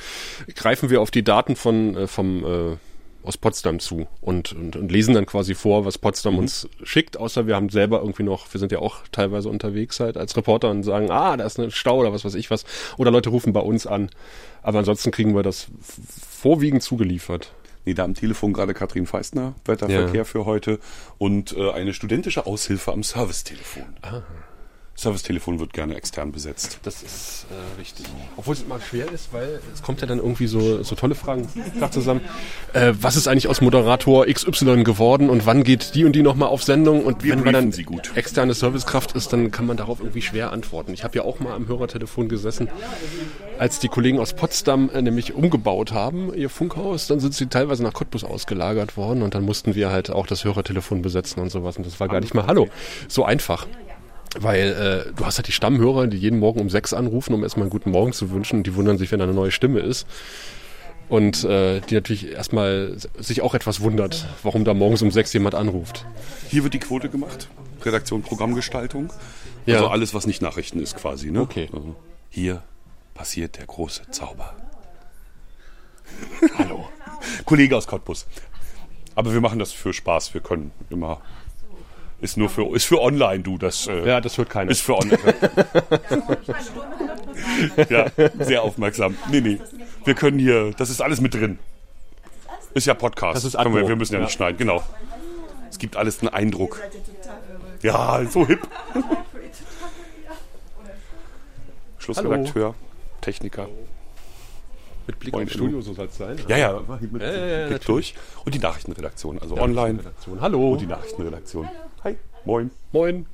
[SPEAKER 3] greifen wir auf die Daten von äh, vom äh, aus Potsdam zu und, und, und lesen dann quasi vor, was Potsdam uns schickt, außer wir haben selber irgendwie noch, wir sind ja auch teilweise unterwegs halt als Reporter und sagen, ah, da ist ein Stau oder was weiß ich was. Oder Leute rufen bei uns an. Aber ansonsten kriegen wir das vorwiegend zugeliefert.
[SPEAKER 1] Nee, da am Telefon gerade Katrin Feistner, Wetterverkehr
[SPEAKER 3] Ja.
[SPEAKER 1] für heute und äh, eine studentische Aushilfe am Servicetelefon. Servicetelefon wird gerne extern besetzt.
[SPEAKER 3] Das ist äh, richtig. Obwohl es immer schwer ist, weil es kommt ja dann irgendwie so, so tolle Fragen zusammen. Äh, was ist eigentlich aus Moderator XY geworden und wann geht die und die nochmal auf Sendung? Und
[SPEAKER 1] Wir
[SPEAKER 3] wenn man dann
[SPEAKER 1] sie gut.
[SPEAKER 3] externe Servicekraft ist, dann kann man darauf irgendwie schwer antworten. Ich habe ja auch mal am Hörertelefon gesessen, als die Kollegen aus Potsdam äh, nämlich umgebaut haben, ihr Funkhaus, dann sind sie teilweise nach Cottbus ausgelagert worden und dann mussten wir halt auch das Hörertelefon besetzen und sowas. Und das war gar nicht mal Hallo. So einfach. Weil äh, du hast halt die Stammhörer, die jeden Morgen um sechs anrufen, um erstmal einen guten Morgen zu wünschen. Und die wundern sich, wenn da eine neue Stimme ist. Und äh, die natürlich erstmal sich auch etwas wundert, warum da morgens um sechs jemand anruft.
[SPEAKER 1] Hier wird die Quote gemacht. Redaktion, Programmgestaltung.
[SPEAKER 3] Ja.
[SPEAKER 1] Also alles, was nicht Nachrichten ist quasi. Ne?
[SPEAKER 3] Okay.
[SPEAKER 1] Also hier passiert der große Zauber. Hallo. Kollege aus Cottbus. Aber wir machen das für Spaß. Wir können immer. Ist nur für, ist für online, du. Das äh,
[SPEAKER 3] Ja, das hört keiner.
[SPEAKER 1] ist für online. ja, sehr aufmerksam. Nee, nee. Wir können hier, das ist alles mit drin. Ist ja Podcast.
[SPEAKER 3] Das ist
[SPEAKER 1] Können wir,
[SPEAKER 3] Atmo.
[SPEAKER 1] wir müssen ja,
[SPEAKER 3] Ja.
[SPEAKER 1] nicht schneiden, genau. Es gibt alles einen Eindruck. Ja, so hip. Schlussredakteur, Techniker.
[SPEAKER 3] Mit Blick aufs Studio, so soll es sein.
[SPEAKER 1] Ja, ja, mit
[SPEAKER 3] ja, ja,
[SPEAKER 1] Blick
[SPEAKER 3] natürlich.
[SPEAKER 1] durch. Und die Nachrichtenredaktion, also online.
[SPEAKER 3] Hallo.
[SPEAKER 1] Und die Nachrichtenredaktion. Hi, moin.
[SPEAKER 3] Moin.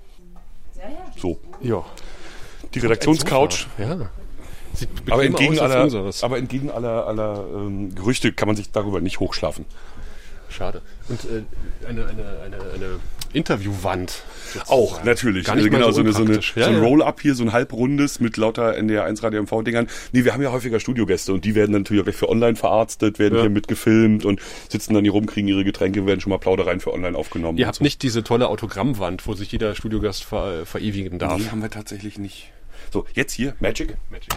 [SPEAKER 1] So,
[SPEAKER 3] Ja.
[SPEAKER 1] die Redaktionscouch.
[SPEAKER 3] Ja. Sieht
[SPEAKER 1] Aber entgegen, aller,
[SPEAKER 3] unseres.
[SPEAKER 1] aber entgegen aller, aller ähm, Gerüchte kann man sich darüber nicht hochschlafen.
[SPEAKER 3] Schade. Und äh, eine, eine, eine, eine Interviewwand. sozusagen.
[SPEAKER 1] Auch, natürlich. Also genau,
[SPEAKER 3] so
[SPEAKER 1] so, eine, so, eine.
[SPEAKER 3] Ja,
[SPEAKER 1] so ein
[SPEAKER 3] ja.
[SPEAKER 1] Roll-Up hier, so ein halbrundes mit lauter NDR1 Radio MV-Dingern. Nee, wir haben ja häufiger Studiogäste und die werden natürlich auch gleich für online verarztet, werden
[SPEAKER 3] Ja.
[SPEAKER 1] hier mitgefilmt und sitzen dann hier rum, kriegen ihre Getränke, werden schon mal Plaudereien für online aufgenommen.
[SPEAKER 3] Ihr habt
[SPEAKER 1] so.
[SPEAKER 3] nicht diese tolle Autogrammwand, wo sich jeder Studiogast ver, verewigen darf.
[SPEAKER 1] Nee, haben wir tatsächlich nicht. So, jetzt hier, Magic.
[SPEAKER 3] Magic.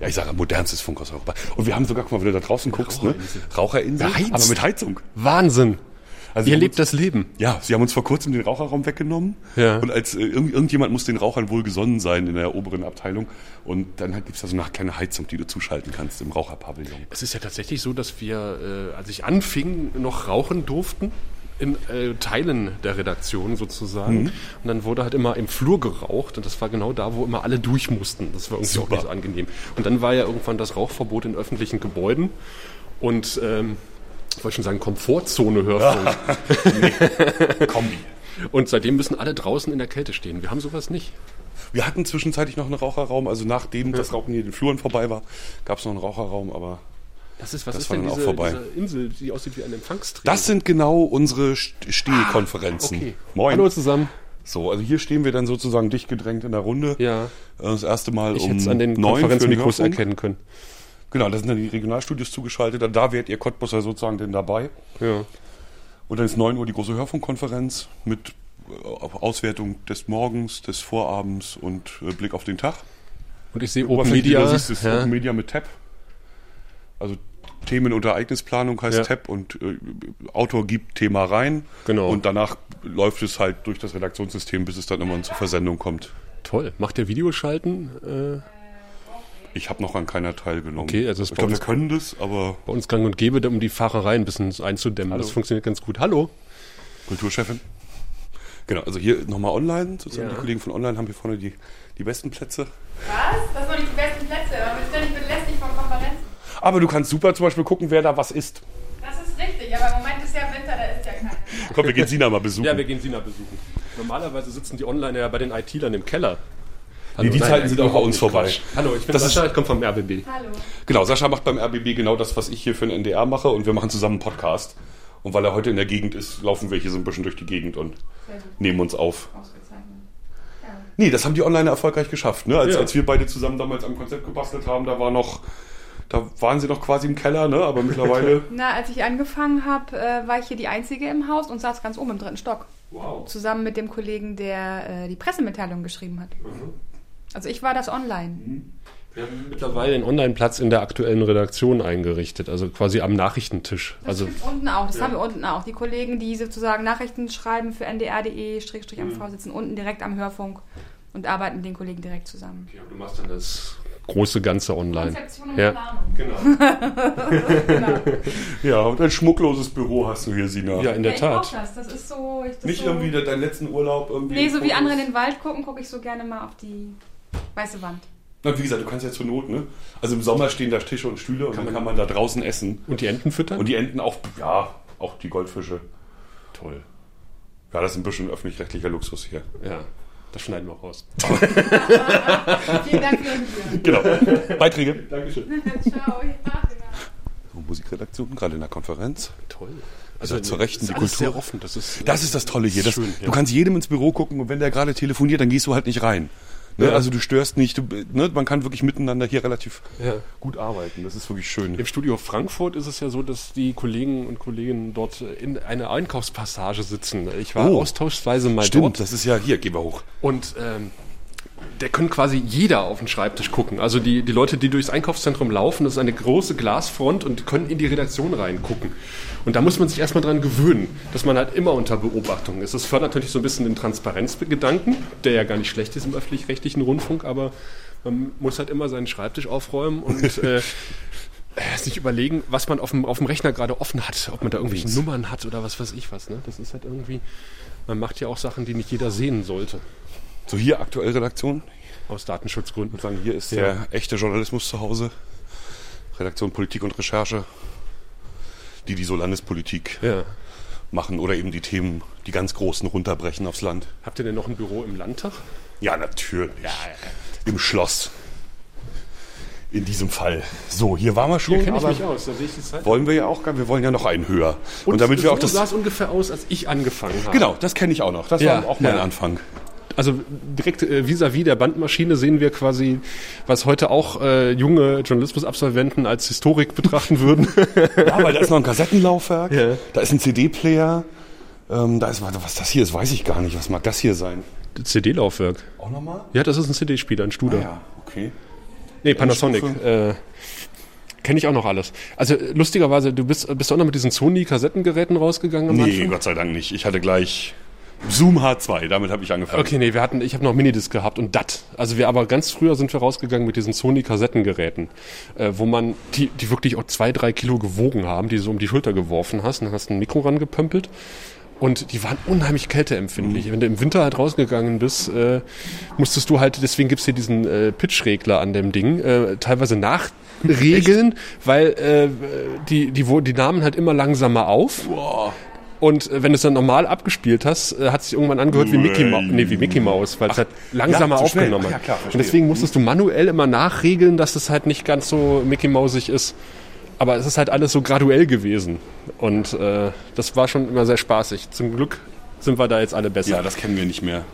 [SPEAKER 1] Ja, ich sage modernstes Funkhaus Europa. Und wir haben sogar, guck mal, wenn du da draußen guckst, ne? Raucherinsel,
[SPEAKER 3] Beheizt.
[SPEAKER 1] aber mit Heizung.
[SPEAKER 3] Wahnsinn.
[SPEAKER 1] Also
[SPEAKER 3] Ihr lebt das Leben.
[SPEAKER 1] Ja, sie haben uns vor kurzem den Raucherraum weggenommen.
[SPEAKER 3] Ja.
[SPEAKER 1] Und als äh, irgend, irgendjemand muss den Rauchern wohl gesonnen sein in der oberen Abteilung. Und dann gibt es da so eine kleine Heizung, die du zuschalten kannst im Raucherpavillon.
[SPEAKER 3] Es ist ja tatsächlich so, dass wir, äh, als ich anfing, noch rauchen durften. In äh, Teilen der Redaktion sozusagen.
[SPEAKER 1] Mhm.
[SPEAKER 3] Und dann wurde halt immer im Flur geraucht und das war genau da, wo immer alle durch mussten. Das war irgendwie
[SPEAKER 1] Super.
[SPEAKER 3] auch nicht so angenehm. Und dann war ja irgendwann das Rauchverbot in öffentlichen Gebäuden und ähm, ich wollte schon sagen, Komfortzone Hörfunk.
[SPEAKER 1] Kombi.
[SPEAKER 3] Und seitdem müssen alle draußen in der Kälte stehen. Wir haben sowas nicht.
[SPEAKER 1] Wir hatten zwischenzeitlich noch einen Raucherraum. Also nachdem das Rauchen hier in den Fluren vorbei war, gab es noch einen Raucherraum. Aber
[SPEAKER 3] Das ist, was
[SPEAKER 1] Das
[SPEAKER 3] ist denn diese, diese Insel, die aussieht wie ein Empfangsträger?
[SPEAKER 1] das sind genau unsere St- Stehkonferenzen.
[SPEAKER 3] Okay.
[SPEAKER 1] Moin.
[SPEAKER 3] Hallo zusammen.
[SPEAKER 1] So, also hier stehen wir dann sozusagen dicht gedrängt in der Runde.
[SPEAKER 3] Ja.
[SPEAKER 1] Das erste Mal
[SPEAKER 3] Ich
[SPEAKER 1] um
[SPEAKER 3] an den Konferenzmikros erkennen können.
[SPEAKER 1] Genau, da sind dann die Regionalstudios zugeschaltet. Da- wärt ihr Cottbusser sozusagen denn dabei.
[SPEAKER 3] Ja.
[SPEAKER 1] Und dann ist 9 Uhr die große Hörfunkkonferenz mit äh, Auswertung des Morgens, des Vorabends und äh, Blick auf den Tag.
[SPEAKER 3] Und ich sehe Open Media.
[SPEAKER 1] du es,
[SPEAKER 3] ja.
[SPEAKER 1] Open Media mit Tab. Also Themen- und Ereignisplanung heißt
[SPEAKER 3] Ja.
[SPEAKER 1] Tab und äh, Autor gibt Thema rein.
[SPEAKER 3] Genau.
[SPEAKER 1] Und danach läuft es halt durch das Redaktionssystem, bis es dann immer zur Versendung kommt.
[SPEAKER 3] Toll. Macht der Videoschalten? Äh,
[SPEAKER 1] Ich habe noch an keiner teilgenommen.
[SPEAKER 3] Okay, also das
[SPEAKER 1] ich
[SPEAKER 3] bei
[SPEAKER 1] glaube, wir
[SPEAKER 3] uns-
[SPEAKER 1] können das, aber
[SPEAKER 3] Bei uns gang und gäbe, um die Fahrerei ein bisschen einzudämmen. Das funktioniert ganz gut. Hallo.
[SPEAKER 1] Kulturchefin. Genau, also hier nochmal online, sozusagen
[SPEAKER 3] Ja.
[SPEAKER 1] die Kollegen von online haben hier vorne die, die besten Plätze.
[SPEAKER 2] Was? Das sind noch nicht die besten Plätze. Aber wir sind nicht belästigt von Konferenzen.
[SPEAKER 1] Aber du kannst super zum Beispiel gucken, wer da was isst.
[SPEAKER 2] Das ist richtig. Aber im Moment ist ja Winter, da ist ja keiner.
[SPEAKER 1] Komm, wir gehen Sina mal besuchen.
[SPEAKER 3] Ja, wir gehen Sina besuchen. Normalerweise sitzen die Onliner ja bei den IT-Lern im Keller.
[SPEAKER 1] Nee, die Zeiten sind auch bei uns vorbei.
[SPEAKER 3] Hallo, ich bin
[SPEAKER 1] Das ist-
[SPEAKER 3] Sascha, ich komme vom RBB.
[SPEAKER 2] Hallo.
[SPEAKER 1] Genau, Sascha macht beim RBB genau das, was ich hier für den NDR mache und wir machen zusammen einen Podcast. Und weil er heute in der Gegend ist, laufen wir hier so ein bisschen durch die Gegend und nehmen uns auf.
[SPEAKER 2] Ausgezeichnet. Ja.
[SPEAKER 1] Nee, das haben die Online erfolgreich geschafft. Ne? Als,
[SPEAKER 3] Ja.
[SPEAKER 1] als wir beide zusammen damals am Konzept gebastelt haben, da war noch, da waren sie noch quasi im Keller, ne? aber mittlerweile.
[SPEAKER 4] Na, als ich angefangen habe, äh, war ich hier die Einzige im Haus und saß ganz oben im dritten Stock.
[SPEAKER 1] wow.
[SPEAKER 4] Zusammen mit dem Kollegen, der äh, die Pressemitteilung geschrieben hat. Also ich war das online.
[SPEAKER 3] Wir haben mittlerweile den Online-Platz in der aktuellen Redaktion eingerichtet, also quasi am Nachrichtentisch.
[SPEAKER 4] Das
[SPEAKER 3] Also
[SPEAKER 4] unten auch, das haben wir unten auch. Die Kollegen, die sozusagen Nachrichten schreiben für ndr.de-mv, sitzen unten direkt am Hörfunk und arbeiten mit den Kollegen direkt zusammen.
[SPEAKER 3] Ja, du machst dann das große Ganze online.
[SPEAKER 4] Konzeption und
[SPEAKER 3] Ja.
[SPEAKER 4] Planung.
[SPEAKER 3] Genau.
[SPEAKER 1] Ja, und ein schmuckloses Büro hast du hier, Sina.
[SPEAKER 3] Ja, in der
[SPEAKER 4] ich
[SPEAKER 3] Tat.
[SPEAKER 4] das. Das ist so. Ich, das
[SPEAKER 1] Nicht
[SPEAKER 4] so,
[SPEAKER 1] irgendwie de- deinen letzten Urlaub irgendwie.
[SPEAKER 4] Nee, so wie andere in den Wald gucken, gucke ich so gerne mal auf die weiße Wand.
[SPEAKER 1] Na, wie gesagt, du kannst ja zur Not, ne? Also im Sommer stehen da Tische und Stühle und dann kann man da draußen essen.
[SPEAKER 3] Und die Enten füttern?
[SPEAKER 1] Und die Enten auch, ja, auch die Goldfische. Toll. Ja, das ist ein bisschen öffentlich-rechtlicher Luxus hier.
[SPEAKER 3] ja, das schneiden wir raus.
[SPEAKER 4] Vielen Dank für.
[SPEAKER 1] Genau. Beiträge.
[SPEAKER 3] Dankeschön.
[SPEAKER 4] Ciao.
[SPEAKER 1] Musikredaktion, gerade in der Konferenz.
[SPEAKER 3] Toll.
[SPEAKER 1] Also zur Rechten
[SPEAKER 3] ist
[SPEAKER 1] die Kultur.
[SPEAKER 3] sehr offen. Das ist,
[SPEAKER 1] Das ist das Tolle hier. Das,
[SPEAKER 3] Schön, ja.
[SPEAKER 1] Du kannst jedem ins Büro gucken und wenn der gerade telefoniert, dann gehst du halt nicht rein. Ne?
[SPEAKER 3] Ja.
[SPEAKER 1] Also du störst nicht. Du, ne? Man kann wirklich miteinander hier relativ
[SPEAKER 3] Ja.
[SPEAKER 1] gut arbeiten. Das ist wirklich schön.
[SPEAKER 3] Im Studio Frankfurt ist es ja so, dass die Kollegen und Kolleginnen dort in einer Einkaufspassage sitzen. Ich war
[SPEAKER 1] Oh.
[SPEAKER 3] austauschsweise mal
[SPEAKER 1] Stimmt,
[SPEAKER 3] dort
[SPEAKER 1] das ist ja hier, gehen wir hoch.
[SPEAKER 3] und ähm, der können quasi jeder auf den Schreibtisch gucken. Also die, die Leute, die durchs Einkaufszentrum laufen, das ist eine große Glasfront und können in die Redaktion reingucken. Und da muss man sich erstmal dran gewöhnen, dass man halt immer unter Beobachtung ist. Das fördert natürlich so ein bisschen den Transparenzgedanken, der ja gar nicht schlecht ist im öffentlich-rechtlichen Rundfunk, aber man muss halt immer seinen Schreibtisch aufräumen und äh, äh, sich überlegen, was man auf dem, auf dem Rechner gerade offen hat, ob man da irgendwelche. Nummern hat oder was weiß ich was. Ne? Das ist halt irgendwie, man macht ja auch Sachen, die nicht jeder sehen sollte,
[SPEAKER 1] So hier aktuell Redaktion.
[SPEAKER 3] aus Datenschutzgründen.
[SPEAKER 1] Sagen, hier ist
[SPEAKER 3] Ja.
[SPEAKER 1] der echte Journalismus zu Hause. Redaktion Politik und Recherche. Die, die so Landespolitik
[SPEAKER 3] Ja.
[SPEAKER 1] machen oder eben die Themen, die ganz großen runterbrechen aufs Land.
[SPEAKER 3] Habt ihr denn noch ein Büro im Landtag?
[SPEAKER 1] Ja, natürlich. Im Schloss. In diesem Fall. So, hier waren wir schon.
[SPEAKER 3] Hier kenne ich mich aus, da sehe ich die Zeit.
[SPEAKER 1] wollen wir ja auch, gar- wir wollen ja noch einen höher. Und, damit wir
[SPEAKER 3] so
[SPEAKER 1] auch das.
[SPEAKER 3] sah es ungefähr aus, als ich angefangen habe.
[SPEAKER 1] Genau, das kenne ich auch noch. Das
[SPEAKER 3] Ja,
[SPEAKER 1] war auch mein
[SPEAKER 3] ja.
[SPEAKER 1] Anfang.
[SPEAKER 3] Also direkt äh, vis-à-vis der Bandmaschine sehen wir quasi, was heute auch äh, junge Journalismusabsolventen als Historik betrachten würden.
[SPEAKER 1] Ja, weil da ist noch ein Kassettenlaufwerk,
[SPEAKER 3] Ja.
[SPEAKER 1] da ist ein CD-Player. Ähm, da ist, was das hier ist, weiß ich gar nicht. Was mag das hier sein?
[SPEAKER 3] CD-Laufwerk.
[SPEAKER 1] Auch nochmal?
[SPEAKER 3] Ja, das ist ein CD-Spieler, ein Studer.
[SPEAKER 1] Ah, ja, okay.
[SPEAKER 3] Nee, Panasonic. Äh, Kenne ich auch noch alles. Also äh, lustigerweise, du bist, bist du auch noch mit diesen Sony-Kassettengeräten rausgegangen
[SPEAKER 1] Nee? Gott sei Dank nicht. Ich hatte gleich Zoom H2, damit habe ich angefangen.
[SPEAKER 3] Okay, nee, wir hatten, ich habe noch Minidisc gehabt und DAT. Also wir aber ganz früher sind wir rausgegangen mit diesen Sony-Kassettengeräten, äh, wo man, die, die wirklich auch zwei, drei Kilo gewogen haben, die du so um die Schulter geworfen hast und dann hast du ein Mikro rangepömpelt. Und die waren unheimlich kälteempfindlich. Wenn du im Winter halt rausgegangen bist, äh, musstest du halt, deswegen gibt's hier diesen äh, Pitch-Regler an dem Ding, äh, teilweise nachregeln, weil äh, die, die, die nahmen halt immer langsamer auf.
[SPEAKER 1] Boah.
[SPEAKER 3] Und äh, wenn du es dann normal abgespielt hast, äh, hat es sich irgendwann angehört wie Mickey, Ma nee, wie Mickey Mouse, weil es halt langsamer
[SPEAKER 1] ja,
[SPEAKER 3] aufgenommen
[SPEAKER 1] ja,
[SPEAKER 3] hat.
[SPEAKER 1] klar,
[SPEAKER 3] und deswegen musstest du manuell immer nachregeln, dass es halt nicht ganz so Mickey Mausig ist. Aber es ist halt alles so graduell gewesen. Und äh, das war schon immer sehr spaßig. Zum Glück sind wir da jetzt alle besser.
[SPEAKER 1] Ja, das kennen wir nicht mehr.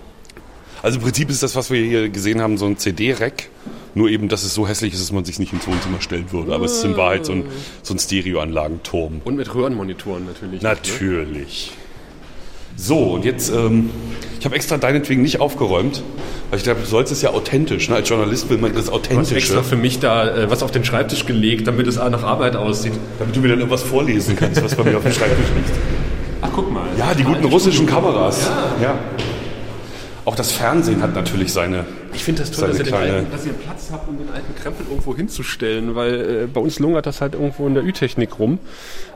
[SPEAKER 1] Also im Prinzip ist das, was wir hier gesehen haben, so ein CD-Rack. Nur eben, dass es so hässlich ist, dass man sich nicht ins Wohnzimmer stellen würde. Aber es ist in Wahrheit so ein, so ein Stereoanlagenturm.
[SPEAKER 3] Und mit Röhrenmonitoren natürlich.
[SPEAKER 1] Natürlich. So, und jetzt, ähm, ich habe extra deinetwegen nicht aufgeräumt, weil ich glaube, du sollst es ja authentisch. Ne? Als Journalist will man das
[SPEAKER 3] Du hast
[SPEAKER 1] Authentische,
[SPEAKER 3] extra für mich da äh, was auf den Schreibtisch gelegt, damit es nach Arbeit aussieht.
[SPEAKER 1] damit du mir dann irgendwas vorlesen kannst, was bei mir auf dem Schreibtisch liegt.
[SPEAKER 3] Ach, guck mal.
[SPEAKER 1] Ja, die guten russischen Kameras. Ja. Auch das Fernsehen hat natürlich seine.
[SPEAKER 3] Ich finde das toll, dass ihr, den
[SPEAKER 1] kleine-
[SPEAKER 3] alten, dass ihr Platz habt, um den alten Krempel irgendwo hinzustellen, weil äh, bei uns lungert das halt irgendwo in der Ü-Technik rum.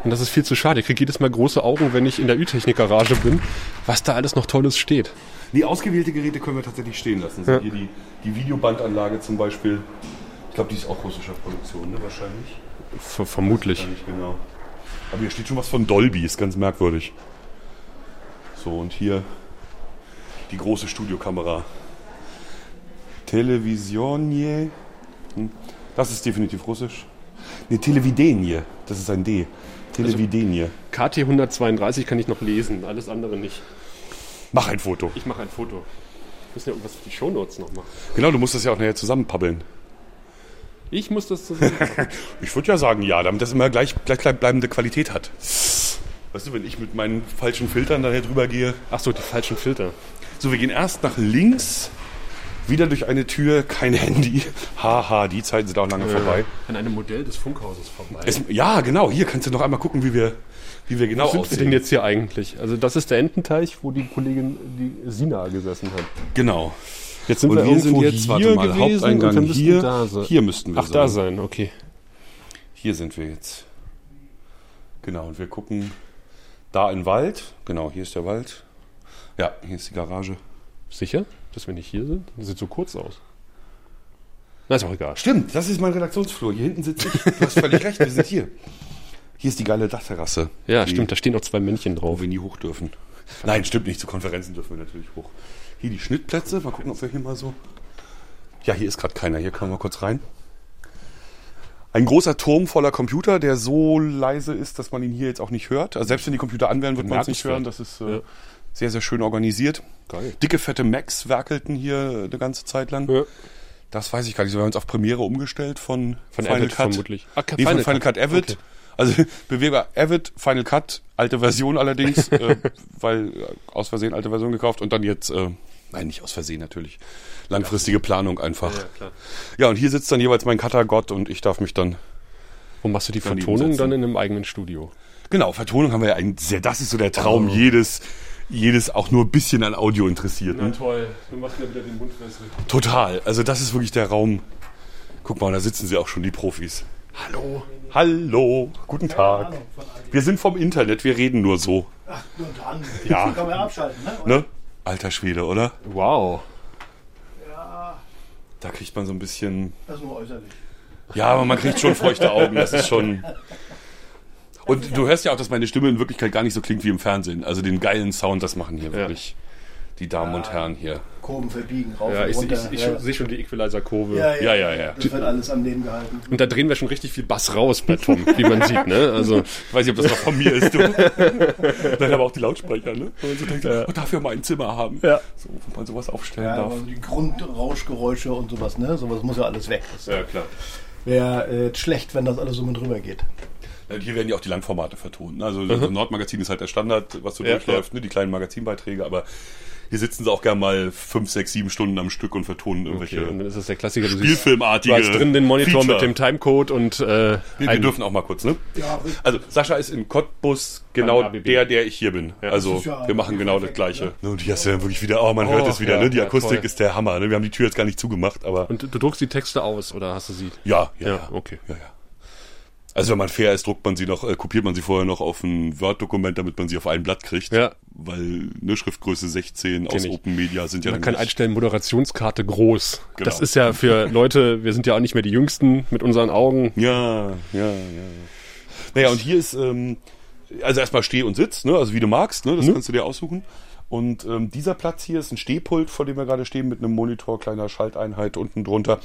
[SPEAKER 3] Und das ist viel zu schade. Ich kriege jedes Mal große Augen, wenn ich in der Ü-Technik-Garage bin, was da alles noch Tolles steht.
[SPEAKER 1] Die ausgewählte Geräte können wir tatsächlich stehen lassen. So
[SPEAKER 3] Ja.
[SPEAKER 1] Hier die, die Videobandanlage zum Beispiel. Ich glaube, die ist auch russischer Produktion, ne? Wahrscheinlich.
[SPEAKER 3] Ver vermutlich.
[SPEAKER 1] Genau. Aber hier steht schon was von Dolby, ist ganz merkwürdig. So, und hier die große Studiokamera. Televisionie. Hm. Das ist definitiv russisch. Ne, Televidenie. Das ist ein D. Televidenie.
[SPEAKER 3] KT 132 kann ich noch lesen, alles andere nicht.
[SPEAKER 1] Mach ein Foto.
[SPEAKER 3] Ich mache ein Foto. Wir müssen ja irgendwas für die Shownotes noch machen.
[SPEAKER 1] Genau, du musst das ja auch nachher zusammenpabbeln.
[SPEAKER 3] Ich muss das zusammen.
[SPEAKER 1] Ich würde ja sagen, ja, damit das immer gleich, gleich bleibende Qualität hat. Weißt du, wenn ich mit meinen falschen Filtern daher drüber gehe.
[SPEAKER 3] Ach so, die falschen Filter.
[SPEAKER 1] So, wir gehen erst nach links, wieder durch eine Tür, kein Handy. Haha, die Zeiten sind auch lange vorbei.
[SPEAKER 3] An einem Modell des Funkhauses vorbei.
[SPEAKER 1] Es, ja, genau, hier kannst du noch einmal gucken, wie wir, wie wir genau
[SPEAKER 3] Wo sind wir
[SPEAKER 1] aussehen.
[SPEAKER 3] denn jetzt hier eigentlich? Also das ist der Ententeich, wo die Kollegin, die Sina gesessen hat.
[SPEAKER 1] Genau.
[SPEAKER 3] Jetzt sind
[SPEAKER 1] Und
[SPEAKER 3] wir,
[SPEAKER 1] wir sind
[SPEAKER 3] irgendwo
[SPEAKER 1] jetzt,
[SPEAKER 3] hier
[SPEAKER 1] warte mal,
[SPEAKER 3] gewesen
[SPEAKER 1] Haupteingang
[SPEAKER 3] wir müssten
[SPEAKER 1] hier.
[SPEAKER 3] da sein.
[SPEAKER 1] Hier müssten wir
[SPEAKER 3] Ach, da
[SPEAKER 1] sein.
[SPEAKER 3] sein, okay.
[SPEAKER 1] Hier sind wir jetzt. Genau, und wir gucken da in den Wald. Genau, hier ist der Wald. Ja, hier ist die Garage.
[SPEAKER 3] Sicher, dass wir nicht hier sind? Das sieht so kurz aus. Na, ist auch egal.
[SPEAKER 1] Stimmt, das ist mein Redaktionsflur. Hier hinten sitze ich. Du hast völlig recht, wir sind hier. Hier ist die geile Dachterrasse.
[SPEAKER 3] Ja,
[SPEAKER 1] die,
[SPEAKER 3] stimmt, da stehen noch zwei Männchen
[SPEAKER 1] Wo
[SPEAKER 3] drauf.
[SPEAKER 1] wir nie hoch dürfen. Nein, stimmt nicht. Zu Konferenzen dürfen wir natürlich hoch. Hier die Schnittplätze. Mal gucken, ob wir hier mal so. Ja, hier ist gerade keiner. Hier können wir kurz rein. Ein großer Turm voller Computer, der so leise ist, dass man ihn hier jetzt auch nicht hört. Also selbst wenn die Computer an wären, wird man es nicht hören. Das ist äh,
[SPEAKER 3] Ja.
[SPEAKER 1] Sehr, sehr schön organisiert.
[SPEAKER 3] Geil.
[SPEAKER 1] Dicke, fette Macs werkelten hier eine ganze Zeit lang.
[SPEAKER 3] Ja.
[SPEAKER 1] Das weiß ich gar nicht. Wir haben uns auf Premiere umgestellt von,
[SPEAKER 3] Von
[SPEAKER 1] Final
[SPEAKER 3] Avid
[SPEAKER 1] Cut.
[SPEAKER 3] vermutlich. Ah,
[SPEAKER 1] nee, von Final Cut Avid.
[SPEAKER 3] Okay.
[SPEAKER 1] Also Beweber Avid, Final Cut, alte Version allerdings, äh, weil äh, aus Versehen alte Version gekauft und dann jetzt, äh, nein, nicht aus Versehen natürlich, langfristige Planung einfach.
[SPEAKER 3] Ja, klar.
[SPEAKER 1] Ja, und hier sitzt dann jeweils mein Cutter Gott und ich darf mich dann,
[SPEAKER 3] Wo machst du die Vertonung dann in einem eigenen Studio?
[SPEAKER 1] genau, Vertonung haben wir ja ein sehr, das ist so der Traum jedes, jedes auch nur ein bisschen an Audio Interessierten.
[SPEAKER 3] toll, du machst mir wieder den Mund.
[SPEAKER 1] Total, also das ist wirklich der Raum. Guck mal, da sitzen sie auch schon, die Profis.
[SPEAKER 3] Hallo.
[SPEAKER 1] Hallo, guten Tag. Wir sind vom Internet, wir reden nur so.
[SPEAKER 5] Nur dann.
[SPEAKER 1] Ja.
[SPEAKER 5] Kann man abschalten, ne?
[SPEAKER 1] Ne? Alter Schwede, oder?
[SPEAKER 3] Wow.
[SPEAKER 1] Da kriegt man so ein bisschen.
[SPEAKER 5] Das ist nur äußerlich.
[SPEAKER 1] Ja, aber man kriegt schon feuchte Augen, das ist schon. Und du hörst ja auch, dass meine Stimme in Wirklichkeit gar nicht so klingt wie im Fernsehen. Also den geilen Sound, das machen hier wirklich die Damen und Herren hier.
[SPEAKER 5] Kurven verbiegen, rauf
[SPEAKER 3] Ja,
[SPEAKER 5] und
[SPEAKER 3] ich, ich,
[SPEAKER 5] runter.
[SPEAKER 3] ich,
[SPEAKER 5] ja.
[SPEAKER 3] sehe schon die Equalizer-Kurve.
[SPEAKER 5] ja,
[SPEAKER 1] Ja, ja, ja.
[SPEAKER 5] Das wird alles am Leben gehalten.
[SPEAKER 3] Und da drehen wir schon richtig viel Bass raus bei Tom, wie man sieht, ne? Also,
[SPEAKER 1] Ich weiß nicht, ob das noch von mir ist, du. Dann aber auch die Lautsprecher, ne? Wenn man so denkt, oh, dafür mal ein Zimmer haben.
[SPEAKER 3] Ja.
[SPEAKER 1] So, wo man sowas aufstellen
[SPEAKER 5] Ja,
[SPEAKER 1] darf.
[SPEAKER 5] die Grundrauschgeräusche und sowas, ne? Sowas muss ja alles weg. Das
[SPEAKER 1] Ja, klar.
[SPEAKER 5] wäre äh, schlecht, wenn das alles so mit rüber geht.
[SPEAKER 1] Ja, Hier werden ja auch die Langformate vertont. ne? Also das Nordmagazin ist halt der Standard, was so
[SPEAKER 3] Ja,
[SPEAKER 1] durchläuft, ne? die kleinen Magazinbeiträge, aber hier sitzen sie auch gern mal fünf, sechs, sieben Stunden am Stück und vertonen irgendwelche
[SPEAKER 3] okay, und dann ist das der Klassiker. Du siehst,
[SPEAKER 1] Spielfilmartige.
[SPEAKER 3] du hast drin den Monitor
[SPEAKER 1] Feature.
[SPEAKER 3] mit dem Timecode und äh,
[SPEAKER 1] Wir, wir dürfen auch mal kurz, ne?
[SPEAKER 5] Ja,
[SPEAKER 1] Also Sascha ist in Cottbus genau der, der ich hier bin. also
[SPEAKER 5] Das ja
[SPEAKER 1] wir machen genau das
[SPEAKER 5] perfekt,
[SPEAKER 1] Gleiche. Und hier hast du ja wirklich wieder, oh, man hört
[SPEAKER 3] Oh,
[SPEAKER 1] es wieder,
[SPEAKER 3] ja,
[SPEAKER 1] ne? Die
[SPEAKER 3] ja,
[SPEAKER 1] Akustik
[SPEAKER 3] toll.
[SPEAKER 1] ist der Hammer. Ne? Wir haben die Tür jetzt gar nicht zugemacht, aber
[SPEAKER 3] Und du druckst die Texte aus oder hast du sie?
[SPEAKER 1] ja, ja,
[SPEAKER 3] Ja,
[SPEAKER 1] ja.
[SPEAKER 3] okay.
[SPEAKER 1] Ja, ja. Also wenn man fair ist, druckt man sie noch, äh, kopiert man sie vorher noch auf ein Word-Dokument, damit man sie auf ein Blatt kriegt.
[SPEAKER 3] Ja.
[SPEAKER 1] Weil ne, Schriftgröße 16 aus
[SPEAKER 3] ich.
[SPEAKER 1] Open Media sind ja
[SPEAKER 3] Man kann
[SPEAKER 1] nicht-
[SPEAKER 3] einstellen, Moderationskarte groß.
[SPEAKER 1] Genau.
[SPEAKER 3] Das ist ja für Leute, wir sind ja auch nicht mehr die Jüngsten mit unseren Augen.
[SPEAKER 1] Ja, ja, ja. Naja, und hier ist, ähm, also erstmal Steh und Sitz, ne? also wie du magst, ne? das kannst du dir aussuchen. Und ähm, dieser Platz hier ist ein Stehpult, vor dem wir gerade stehen, mit einem Monitor, kleiner Schalteinheit unten drunter.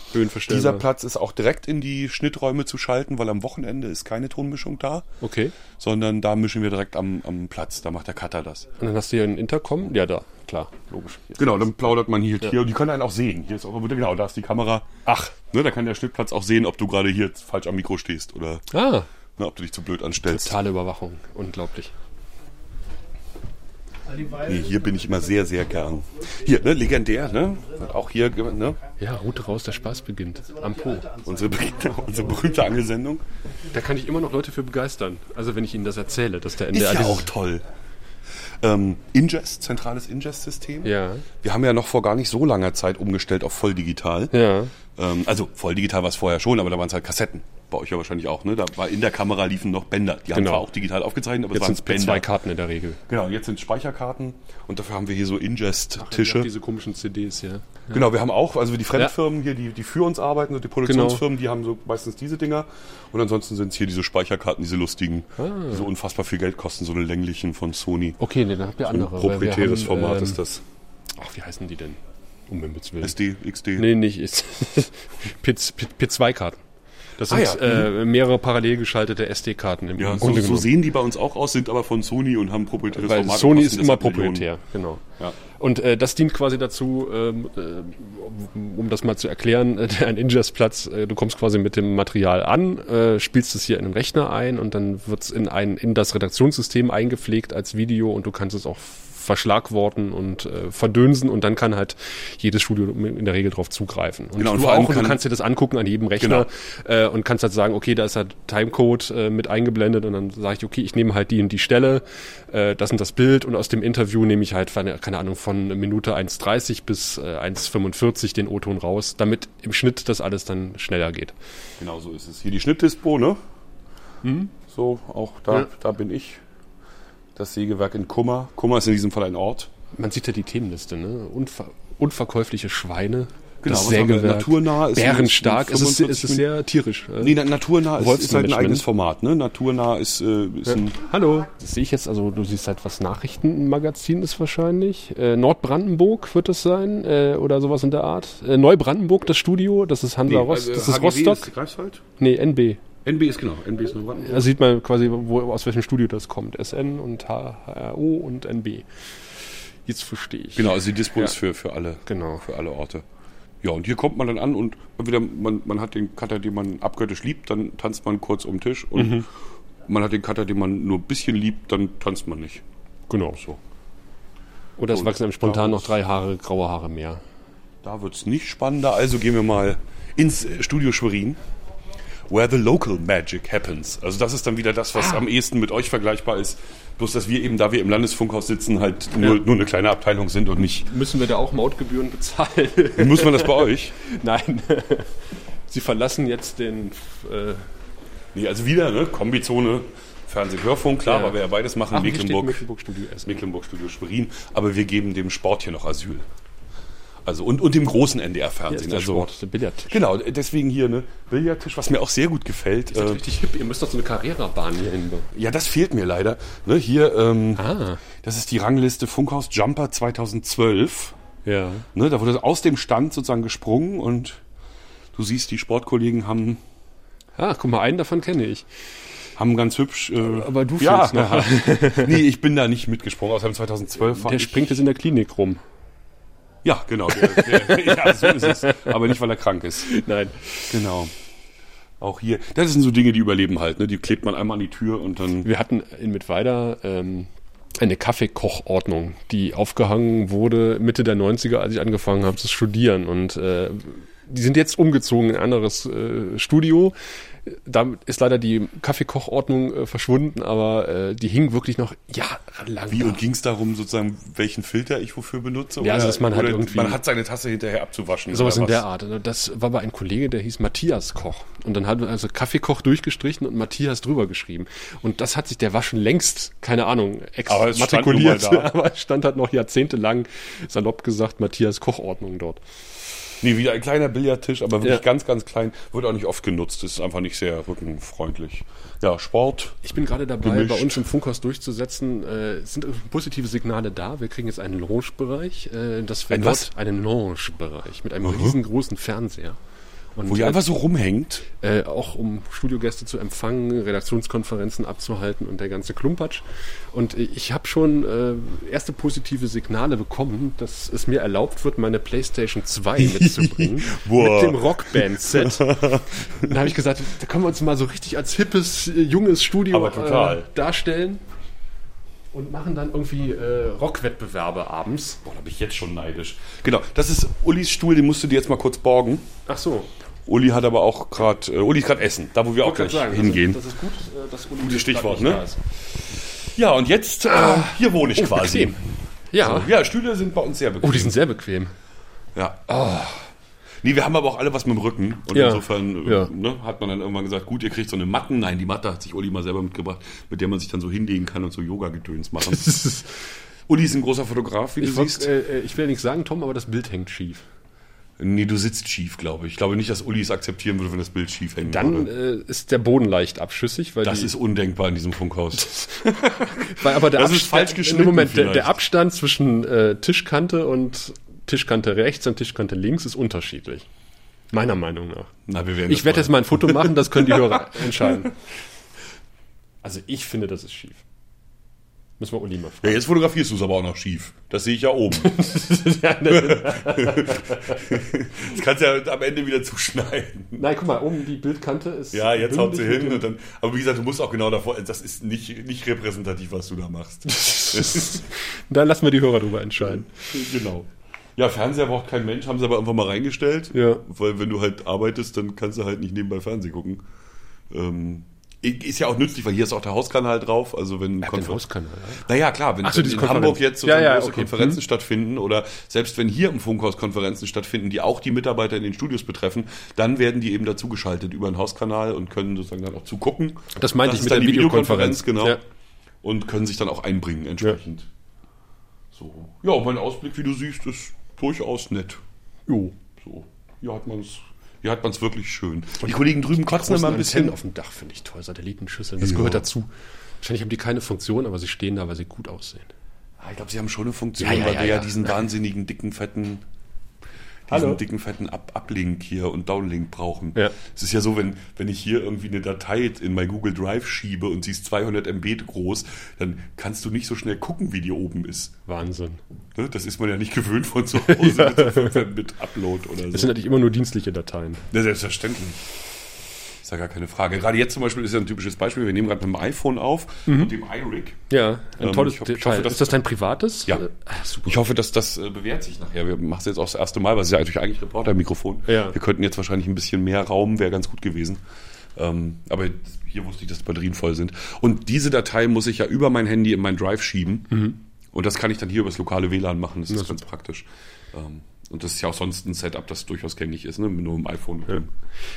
[SPEAKER 1] Dieser Platz ist auch direkt in die Schnitträume zu schalten, weil am Wochenende ist keine Tonmischung da,
[SPEAKER 3] Okay.
[SPEAKER 1] sondern da mischen wir direkt am, am Platz. Da macht der Cutter das.
[SPEAKER 3] Und dann hast du hier ein Intercom. Ja, da. Klar, logisch.
[SPEAKER 1] Genau, dann plaudert man hier, hier und die können einen auch sehen. Hier ist auch genau, da ist die Kamera.
[SPEAKER 3] Ach.
[SPEAKER 1] Ne, da kann der Schnittplatz auch sehen, ob du gerade hier falsch am Mikro stehst oder
[SPEAKER 3] Ah,
[SPEAKER 1] ne, ob du dich zu blöd anstellst.
[SPEAKER 3] totale Überwachung. Unglaublich.
[SPEAKER 1] Nee, hier bin ich immer sehr, sehr gern. Hier, ne, legendär, ne? Auch hier, ne?
[SPEAKER 3] Ja, Route raus, der Spaß beginnt. Am Po.
[SPEAKER 1] Unsere, berühmte- unsere berühmte Angelsendung.
[SPEAKER 3] Da kann ich immer noch Leute für begeistern. Also wenn ich ihnen das erzähle, dass der
[SPEAKER 1] Ist
[SPEAKER 3] NDR
[SPEAKER 1] ja
[SPEAKER 3] dieses-
[SPEAKER 1] auch toll. Ähm, Ingest, zentrales Ingest-System.
[SPEAKER 3] Ja.
[SPEAKER 1] Wir haben ja noch vor gar nicht so langer Zeit umgestellt auf voll digital.
[SPEAKER 3] Ja.
[SPEAKER 1] Ähm, also voll digital war es vorher schon, aber da waren es halt Kassetten. Bei euch ja wahrscheinlich auch, ne? Da war in der Kamera liefen noch Bänder. Die haben
[SPEAKER 3] Genau.
[SPEAKER 1] zwar auch digital aufgezeichnet, aber
[SPEAKER 3] Jetzt
[SPEAKER 1] es waren Bänder.
[SPEAKER 3] P2-Karten in der Regel.
[SPEAKER 1] Genau, jetzt sind Speicherkarten und dafür haben wir hier so Ingest-Tische.
[SPEAKER 3] diese komischen CDs, ja.
[SPEAKER 1] Genau, wir haben auch, also die Fremdfirmen hier, die, die für uns arbeiten, so die Produktionsfirmen,
[SPEAKER 3] Genau.
[SPEAKER 1] die haben so meistens diese Dinger. Und ansonsten sind es hier diese Speicherkarten, diese lustigen,
[SPEAKER 3] Ah.
[SPEAKER 1] die so unfassbar viel Geld kosten, so eine länglichen von Sony.
[SPEAKER 3] Okay, nee, dann habt ihr
[SPEAKER 1] Ein
[SPEAKER 3] andere. wir
[SPEAKER 1] proprietäres
[SPEAKER 3] haben,
[SPEAKER 1] Format
[SPEAKER 3] ähm,
[SPEAKER 1] ist das.
[SPEAKER 3] Ach, wie heißen die denn? Um Himmels Willen.
[SPEAKER 1] SD, XD.
[SPEAKER 3] Nee, nicht. Ist P2-Karten. Das
[SPEAKER 1] Ah,
[SPEAKER 3] sind
[SPEAKER 1] ja.
[SPEAKER 3] äh, mehrere parallel geschaltete SD-Karten im
[SPEAKER 1] Ja, so,
[SPEAKER 3] Grunde
[SPEAKER 1] so
[SPEAKER 3] genommen.
[SPEAKER 1] sehen die bei uns auch aus, sind aber von Sony und haben proprietäres
[SPEAKER 3] Weil
[SPEAKER 1] Format.
[SPEAKER 3] Sony ist immer
[SPEAKER 1] Millionen.
[SPEAKER 3] proprietär, genau.
[SPEAKER 1] Ja.
[SPEAKER 3] Und äh, das dient quasi dazu, ähm, äh, um- das mal zu erklären, äh, ein Ingest-Platz, äh, du kommst quasi mit dem Material an, äh, spielst es hier in den Rechner ein und dann wird's in, ein, in das Redaktionssystem eingepflegt als Video und du kannst es auch verschlagworten und äh, verdönsen und dann kann halt jedes Studio in der Regel drauf zugreifen. Und
[SPEAKER 1] Genau, und
[SPEAKER 3] du
[SPEAKER 1] vor allem
[SPEAKER 3] auch, und du
[SPEAKER 1] kann-
[SPEAKER 3] kannst dir das angucken an jedem Rechner äh, und kannst halt sagen, okay, da ist halt Timecode äh, mit eingeblendet und dann sage ich, okay, ich nehme halt die und die Stelle, äh, das und das Bild und aus dem Interview nehme ich halt, keine Ahnung, von Minute 1,30 bis äh, 1,45 den O-Ton raus, damit im Schnitt das alles dann schneller geht.
[SPEAKER 1] Genau so ist es. Hier die Schnittdispo, ne? So, auch da.
[SPEAKER 3] Ja.
[SPEAKER 1] da bin ich. Das Sägewerk in Kummer. Kummer ist in diesem Fall ein Ort.
[SPEAKER 3] Man sieht ja die Themenliste, ne? Unver unverkäufliche Schweine,
[SPEAKER 1] Genau,
[SPEAKER 3] das
[SPEAKER 1] wir?
[SPEAKER 3] Naturnah
[SPEAKER 1] ist
[SPEAKER 3] bärenstark, es ist,
[SPEAKER 1] 45
[SPEAKER 3] es ist sehr tierisch.
[SPEAKER 1] Nee, na- naturnah ist, ist halt ein eigenes Format, ne? Naturnah ist, äh, ist ein.
[SPEAKER 3] Hallo. Das sehe ich jetzt, also du siehst halt, was Nachrichtenmagazin ist wahrscheinlich. Äh, Nordbrandenburg wird es sein äh, oder sowas in der Art. Äh, Neubrandenburg, das Studio, das ist Hansa Rost,
[SPEAKER 1] also
[SPEAKER 3] das ist
[SPEAKER 1] HGW
[SPEAKER 3] Rostock.
[SPEAKER 1] Ist Greifswald?
[SPEAKER 3] nee, NB.
[SPEAKER 1] NB ist genau, NB ist Neubrandenburg.
[SPEAKER 3] Da sieht man quasi, wo, aus welchem Studio das kommt. SN und HRO und NB. Jetzt verstehe ich.
[SPEAKER 1] Genau, also die Dispo
[SPEAKER 3] Ja.
[SPEAKER 1] ist für, für alle,
[SPEAKER 3] Genau.
[SPEAKER 1] für alle Orte. Ja, und hier kommt man dann an und entweder man, man hat den Cutter, den man abgöttisch liebt, dann tanzt man kurz um den Tisch und
[SPEAKER 3] Mhm.
[SPEAKER 1] man hat den Cutter, den man nur ein bisschen liebt, dann tanzt man nicht.
[SPEAKER 3] Genau.
[SPEAKER 1] So.
[SPEAKER 3] Oder es
[SPEAKER 1] Und
[SPEAKER 3] wachsen einem spontan noch drei Haare, graue Haare mehr.
[SPEAKER 1] Da wird's nicht spannender, also gehen wir mal ins Studio Schwerin. Where the local magic happens. Also das ist dann wieder das,
[SPEAKER 3] Ah.
[SPEAKER 1] was am ehesten mit euch vergleichbar ist. Bloß, dass wir eben, da wir im Landesfunkhaus sitzen, halt nur, nur eine kleine Abteilung sind und nicht.
[SPEAKER 3] Müssen wir da auch Mautgebühren bezahlen?
[SPEAKER 1] Muss man das bei euch?
[SPEAKER 3] Nein. Sie verlassen jetzt den. Äh,
[SPEAKER 1] Nee, also wieder, ne? Kombizone, Fernsehen, Hörfunk, klar,
[SPEAKER 3] Ja.
[SPEAKER 1] weil wir ja beides machen.
[SPEAKER 3] ach,
[SPEAKER 1] Mecklenburg,
[SPEAKER 3] Mecklenburg Studio.
[SPEAKER 1] Mecklenburg Studio Schwerin. Aber wir geben dem Sport hier noch Asyl. Also und, und dem großen NDR-Fernsehen.
[SPEAKER 3] der
[SPEAKER 1] Also,
[SPEAKER 3] Sport, der Billard.
[SPEAKER 1] genau, deswegen hier, ne? Billardtisch, was mir auch sehr gut gefällt.
[SPEAKER 3] Ist
[SPEAKER 1] Äh,
[SPEAKER 3] richtig hip. Ihr müsst doch so eine Carrera-Bahn hier hinbauen.
[SPEAKER 1] ja, das fehlt mir leider. Ne, hier, ähm,
[SPEAKER 3] Ah.
[SPEAKER 1] das ist die Rangliste Funkhaus Jumper 2012.
[SPEAKER 3] Ja.
[SPEAKER 1] Ne, da wurde aus dem Stand sozusagen gesprungen und du siehst, die Sportkollegen haben,
[SPEAKER 3] Ah, guck mal, einen davon kenne ich.
[SPEAKER 1] haben ganz hübsch. Äh,
[SPEAKER 3] Aber du
[SPEAKER 1] ja,
[SPEAKER 3] noch.
[SPEAKER 1] nee, ich bin da nicht mitgesprungen. Außerdem 2012 war
[SPEAKER 3] Der
[SPEAKER 1] ich,
[SPEAKER 3] springt jetzt in der Klinik rum.
[SPEAKER 1] Ja, genau. Der, der, ja, so ist es. Aber nicht, weil er krank ist.
[SPEAKER 3] Nein.
[SPEAKER 1] Genau. Auch hier. Das sind so Dinge, die überleben halt. Ne? Die klebt man einmal an die Tür und dann.
[SPEAKER 3] Wir hatten in Mittweida ähm, eine Kaffeekochordnung, die aufgehangen wurde Mitte der 90er, als ich angefangen habe zu studieren. Und äh, die sind jetzt umgezogen in ein anderes äh, Studio. Da ist leider die Kaffeekochordnung äh, verschwunden, aber äh, die hing wirklich noch jahrelang.
[SPEAKER 1] Wie
[SPEAKER 3] da.
[SPEAKER 1] und ging es darum, sozusagen, welchen Filter ich wofür benutze?
[SPEAKER 3] Ja, also, dass man halt irgendwie-
[SPEAKER 1] Man hat seine Tasse hinterher abzuwaschen.
[SPEAKER 3] Sowas in der? Art. Das war bei einem Kollege, der hieß Matthias Koch. Und dann hat man also Kaffeekoch durchgestrichen und Matthias drüber geschrieben. Und das hat sich, der war schon längst, keine Ahnung,
[SPEAKER 1] Aber es stand
[SPEAKER 3] exmatrikuliert.
[SPEAKER 1] da.
[SPEAKER 3] Aber es stand halt noch jahrzehntelang, salopp gesagt, Matthias Kochordnung dort.
[SPEAKER 1] Nee, wieder ein kleiner Billardtisch, aber wirklich
[SPEAKER 3] Ja.
[SPEAKER 1] ganz, ganz klein. Wird auch nicht oft genutzt. Ist einfach nicht sehr rückenfreundlich. Ja, Sport.
[SPEAKER 3] Ich bin gerade dabei,
[SPEAKER 1] Gemischt.
[SPEAKER 3] bei uns im Funkhaus durchzusetzen. Äh, es sind positive Signale da. Wir kriegen jetzt einen Lounge-Bereich. Äh, das
[SPEAKER 1] Ein was?
[SPEAKER 3] Einen Lounge-Bereich mit einem riesengroßen Fernseher. Und
[SPEAKER 1] Wo ihr
[SPEAKER 3] äh,
[SPEAKER 1] einfach so rumhängt.
[SPEAKER 3] äh, auch um Studiogäste zu empfangen, Redaktionskonferenzen abzuhalten und der ganze Klumpatsch. Und ich habe schon äh, erste positive Signale bekommen, dass es mir erlaubt wird, meine PlayStation 2 mitzubringen. Mit dem Rockband-Set. Dann habe ich gesagt, da können wir uns mal so richtig als hippes, äh, junges Studio. Äh, darstellen. Und machen dann irgendwie äh, Rockwettbewerbe abends.
[SPEAKER 1] Boah, da bin ich jetzt schon neidisch. Genau, das ist Ulis Stuhl, den musst du dir jetzt mal kurz borgen.
[SPEAKER 3] Ach so.
[SPEAKER 1] Uli hat aber auch gerade, äh, Uli ist gerade essen, da wo wir auch
[SPEAKER 3] Wollte
[SPEAKER 1] gleich
[SPEAKER 3] sagen,
[SPEAKER 1] hingehen.
[SPEAKER 3] Das ist, das ist gut, äh, dass Uli
[SPEAKER 1] Gutes Stichwort, ne?
[SPEAKER 3] da ist.
[SPEAKER 1] Ja, und jetzt, äh, hier wohne ich quasi.
[SPEAKER 3] bequem. Ja.
[SPEAKER 1] Ja, Stühle sind bei uns sehr bequem.
[SPEAKER 3] Oh, die sind sehr bequem.
[SPEAKER 1] Ja. Nee, wir haben aber auch alle was mit dem Rücken. Und
[SPEAKER 3] Ja.
[SPEAKER 1] insofern äh,
[SPEAKER 3] Ja.
[SPEAKER 1] ne, hat man dann irgendwann gesagt, gut, ihr kriegt so eine Matten. Nein, die Matte hat sich Uli mal selber mitgebracht, mit der man sich dann so hinlegen kann und so Yoga-Gedöns machen. Uli ist ein großer Fotograf, wie du
[SPEAKER 3] Ich, wollt,
[SPEAKER 1] siehst.
[SPEAKER 3] äh, ich will nichts sagen, Tom, aber das Bild hängt schief.
[SPEAKER 1] Nee, du sitzt schief, glaube ich. Ich glaube nicht, dass Uli es akzeptieren würde, wenn das Bild schief hängt.
[SPEAKER 3] Dann äh, ist der Boden leicht abschüssig, weil
[SPEAKER 1] das ist undenkbar in diesem Funkhaus.
[SPEAKER 3] weil aber der
[SPEAKER 1] das ist
[SPEAKER 3] Abstand-
[SPEAKER 1] falsch
[SPEAKER 3] nee,
[SPEAKER 1] geschnitten
[SPEAKER 3] Moment, der, der Abstand zwischen äh, Tischkante und Tischkante rechts und Tischkante links ist unterschiedlich. Meiner Meinung nach.
[SPEAKER 1] Na, wir werden
[SPEAKER 3] Ich werde jetzt mal ein Foto machen, das können die Hörer entscheiden. Also ich finde, das ist schief. Müssen wir Uli mal
[SPEAKER 1] Ja,
[SPEAKER 3] fragen.
[SPEAKER 1] jetzt fotografierst du es aber auch noch schief. Das sehe ich ja oben. das kannst du ja am Ende wieder zuschneiden.
[SPEAKER 3] Nein, guck mal, oben die Bildkante ist.
[SPEAKER 1] Ja, jetzt haut sie hin. Und dann, aber wie gesagt, du musst auch genau davor, das ist nicht, nicht repräsentativ, was du da machst.
[SPEAKER 3] dem- Da lassen wir die Hörer drüber entscheiden.
[SPEAKER 1] genau. Ja, Fernseher braucht kein Mensch, haben sie aber einfach mal reingestellt.
[SPEAKER 3] Ja.
[SPEAKER 1] Weil wenn du halt arbeitest, dann kannst du halt nicht nebenbei Fernsehen gucken. Ähm, ist ja auch nützlich, weil hier ist auch der Hauskanal drauf. Also wenn
[SPEAKER 3] Den
[SPEAKER 1] Konfer-
[SPEAKER 3] Hauskanal.
[SPEAKER 1] Naja, klar, wenn
[SPEAKER 3] so,
[SPEAKER 1] in
[SPEAKER 3] diese
[SPEAKER 1] Hamburg
[SPEAKER 3] Konferenz.
[SPEAKER 1] jetzt so
[SPEAKER 3] Ja, ja,
[SPEAKER 1] große
[SPEAKER 3] okay.
[SPEAKER 1] Konferenzen
[SPEAKER 3] Hm.
[SPEAKER 1] stattfinden oder selbst wenn hier im Funkhaus Konferenzen stattfinden, die auch die Mitarbeiter in den Studios betreffen, dann werden die eben dazugeschaltet über den Hauskanal und können sozusagen dann auch zugucken.
[SPEAKER 3] Das meinte ich
[SPEAKER 1] ist
[SPEAKER 3] mit der
[SPEAKER 1] die
[SPEAKER 3] Videokonferenz.
[SPEAKER 1] genau.
[SPEAKER 3] Ja.
[SPEAKER 1] Und können sich dann auch einbringen entsprechend. So. Ja, mein Ausblick, wie du siehst, ist durchaus nett.
[SPEAKER 3] Jo.
[SPEAKER 1] So. Hier hat man es hier hat man's wirklich schön. Die Kollegen drüben kotzen
[SPEAKER 3] Großen
[SPEAKER 1] immer ein bisschen.
[SPEAKER 3] Antennen auf dem Dach finde ich toll. Satellitenschüsseln. Das gehört dazu. Wahrscheinlich haben die keine Funktion, aber sie stehen da, weil sie gut aussehen.
[SPEAKER 1] Ah, Ich glaube, sie haben schon eine Funktion,
[SPEAKER 3] Ja, ja,
[SPEAKER 1] weil
[SPEAKER 3] ja,
[SPEAKER 1] wir ja,
[SPEAKER 3] ja.
[SPEAKER 1] diesen wahnsinnigen, dicken, fetten, diesen
[SPEAKER 3] Hallo?
[SPEAKER 1] dicken, fetten Up Uplink hier und Downlink brauchen.
[SPEAKER 3] Ja.
[SPEAKER 1] Es ist ja so, wenn, wenn ich hier irgendwie eine Datei in mein Google Drive schiebe und sie ist 200 MB groß, dann kannst du nicht so schnell gucken, wie die oben ist.
[SPEAKER 3] Wahnsinn.
[SPEAKER 1] Ne? Das ist man ja nicht gewöhnt von zu Hause mit, so 5 mit Upload oder
[SPEAKER 3] Das
[SPEAKER 1] so.
[SPEAKER 3] sind natürlich immer nur dienstliche Dateien.
[SPEAKER 1] Ja, selbstverständlich. Ist ja gar keine Frage. Gerade jetzt zum Beispiel ist ja ein typisches Beispiel. Wir nehmen gerade mit dem iPhone auf und dem iRig.
[SPEAKER 3] Ja, ein
[SPEAKER 1] Ähm,
[SPEAKER 3] tolles
[SPEAKER 1] ich ho- ich hoffe, dass-
[SPEAKER 3] ist das dein privates?
[SPEAKER 1] Ja.
[SPEAKER 3] Ah, super.
[SPEAKER 1] Ich hoffe, dass das äh, bewährt sich nachher. Wir machen es jetzt auch das erste Mal, weil es ist ja eigentlich, eigentlich Reporter-Mikrofon.
[SPEAKER 3] Ja.
[SPEAKER 1] Wir könnten jetzt wahrscheinlich ein bisschen mehr Raum, wäre ganz gut gewesen. Ähm, aber hier wusste ich, dass die Batterien voll sind. Und diese Datei muss ich ja über mein Handy in mein Drive schieben. Und das kann ich dann hier übers lokale WLAN machen. Das ist ganz praktisch. Ähm, und das ist ja auch sonst ein Setup, das durchaus gängig ist, ne? nur im iPhone dem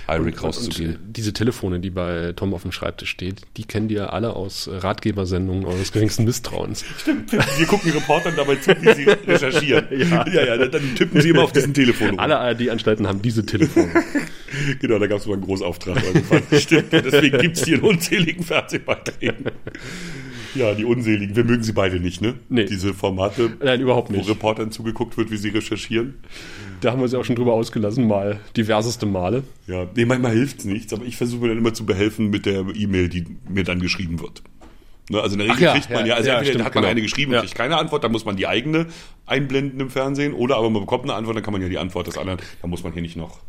[SPEAKER 1] iRig
[SPEAKER 3] Und
[SPEAKER 1] rauszugehen.
[SPEAKER 3] äh, diese Telefone, die bei Tom auf dem Schreibtisch steht, die kennen die ja alle aus äh, Ratgebersendungen eures geringsten Misstrauens.
[SPEAKER 1] Wir gucken Reportern dabei zu, wie sie recherchieren. ja. ja, ja, dann tippen sie immer auf diesen Telefon rum.
[SPEAKER 3] Alle ARD-Anstalten haben diese Telefone.
[SPEAKER 1] Genau, da gab es mal einen Großauftrag. Stimmt, deswegen gibt es die in unzähligen Fernsehbeiträgen. Ja, die unseligen. Wir mögen sie beide nicht, ne?
[SPEAKER 3] Nee.
[SPEAKER 1] Diese Formate,
[SPEAKER 3] Nein, überhaupt
[SPEAKER 1] wo
[SPEAKER 3] nicht.
[SPEAKER 1] Reportern zugeguckt wird, wie sie recherchieren.
[SPEAKER 3] Da haben wir ja auch schon drüber ausgelassen, mal diverseste Male.
[SPEAKER 1] Ja, nee, manchmal hilft's nichts, aber ich versuche mir dann immer zu behelfen mit der E-Mail, die mir dann geschrieben wird. Ne, also in der Regel
[SPEAKER 3] ja,
[SPEAKER 1] kriegt man ja,
[SPEAKER 3] ja,
[SPEAKER 1] also
[SPEAKER 3] ja,
[SPEAKER 1] entweder
[SPEAKER 3] stimmt,
[SPEAKER 1] hat man
[SPEAKER 3] genau.
[SPEAKER 1] eine geschrieben und kriegt keine Antwort, dann muss man die eigene einblenden im Fernsehen, oder aber man bekommt eine Antwort, dann kann man ja die Antwort des anderen, dann muss man hier nicht noch.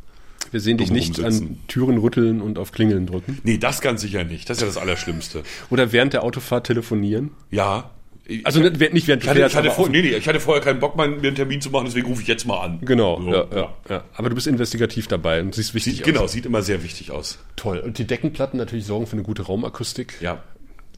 [SPEAKER 3] Wir sehen dich nicht an. Türen rütteln und auf Klingeln drücken.
[SPEAKER 1] Nee, das ganz sicher nicht. Das ist ja das Allerschlimmste.
[SPEAKER 3] Oder während der Autofahrt telefonieren.
[SPEAKER 1] Ja. Ich-
[SPEAKER 3] Also nicht, nicht während
[SPEAKER 1] Ich hatte, ich, hatte vor, nee, nee, ich hatte vorher keinen Bock, mal mir einen Termin zu machen, deswegen rufe ich jetzt mal an.
[SPEAKER 3] Genau,
[SPEAKER 1] So,
[SPEAKER 3] ja, ja, ja. Aber du bist investigativ dabei und siehst wichtig
[SPEAKER 1] Sieht,
[SPEAKER 3] aus.
[SPEAKER 1] genau, sieht immer sehr wichtig aus.
[SPEAKER 3] Toll. Und die Deckenplatten natürlich sorgen für eine gute Raumakustik.
[SPEAKER 1] Ja.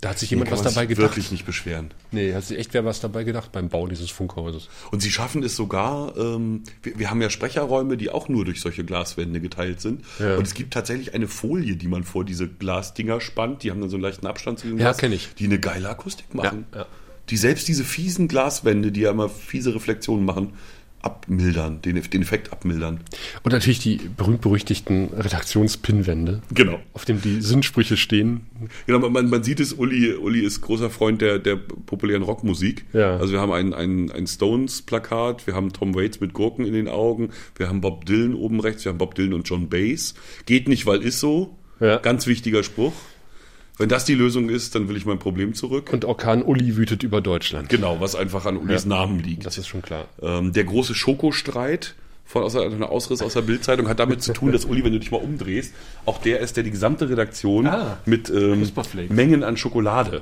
[SPEAKER 3] Da hat sich jemand was dabei gedacht.
[SPEAKER 1] wirklich nicht beschweren.
[SPEAKER 3] Nee, hat sich echt wer was dabei gedacht beim Bau dieses Funkhauses.
[SPEAKER 1] Und sie schaffen es sogar, ähm, wir, wir haben ja Sprecherräume, die auch nur durch solche Glaswände geteilt sind.
[SPEAKER 3] Ja.
[SPEAKER 1] Und es gibt tatsächlich eine Folie, die man vor diese Glasdinger spannt. Die haben dann so einen leichten Abstand zu dem
[SPEAKER 3] Ja,
[SPEAKER 1] Glas.
[SPEAKER 3] kenn ich.
[SPEAKER 1] Die eine geile Akustik machen.
[SPEAKER 3] Ja, ja.
[SPEAKER 1] Die selbst diese fiesen Glaswände, die ja immer fiese Reflexionen machen, abmildern, den, den Effekt abmildern.
[SPEAKER 3] Und natürlich die berühmt-berüchtigten Redaktionspinwände,
[SPEAKER 1] Genau.
[SPEAKER 3] auf dem die Sinnsprüche stehen.
[SPEAKER 1] Genau, man, man sieht es, Uli, Uli ist großer Freund der, der populären Rockmusik.
[SPEAKER 3] Ja.
[SPEAKER 1] Also wir haben ein, ein, ein Stones-Plakat, wir haben Tom Waits mit Gurken in den Augen, wir haben Bob Dylan oben rechts, wir haben Bob Dylan und John Bass. Geht nicht, weil ist so.
[SPEAKER 3] Ja.
[SPEAKER 1] Ganz wichtiger Spruch. Wenn das die Lösung ist, dann will ich mein Problem zurück.
[SPEAKER 3] Und Orkan Uli wütet über Deutschland.
[SPEAKER 1] genau, was einfach an Ulis
[SPEAKER 3] Ja.
[SPEAKER 1] Namen liegt.
[SPEAKER 3] Das ist schon klar.
[SPEAKER 1] Ähm, der große Schokostreit von aus einer Ausriss aus der Bildzeitung hat damit zu tun, dass Uli, wenn du dich mal umdrehst, auch der ist, der die gesamte Redaktion
[SPEAKER 3] Ah,
[SPEAKER 1] mit ähm. Mengen an Schokolade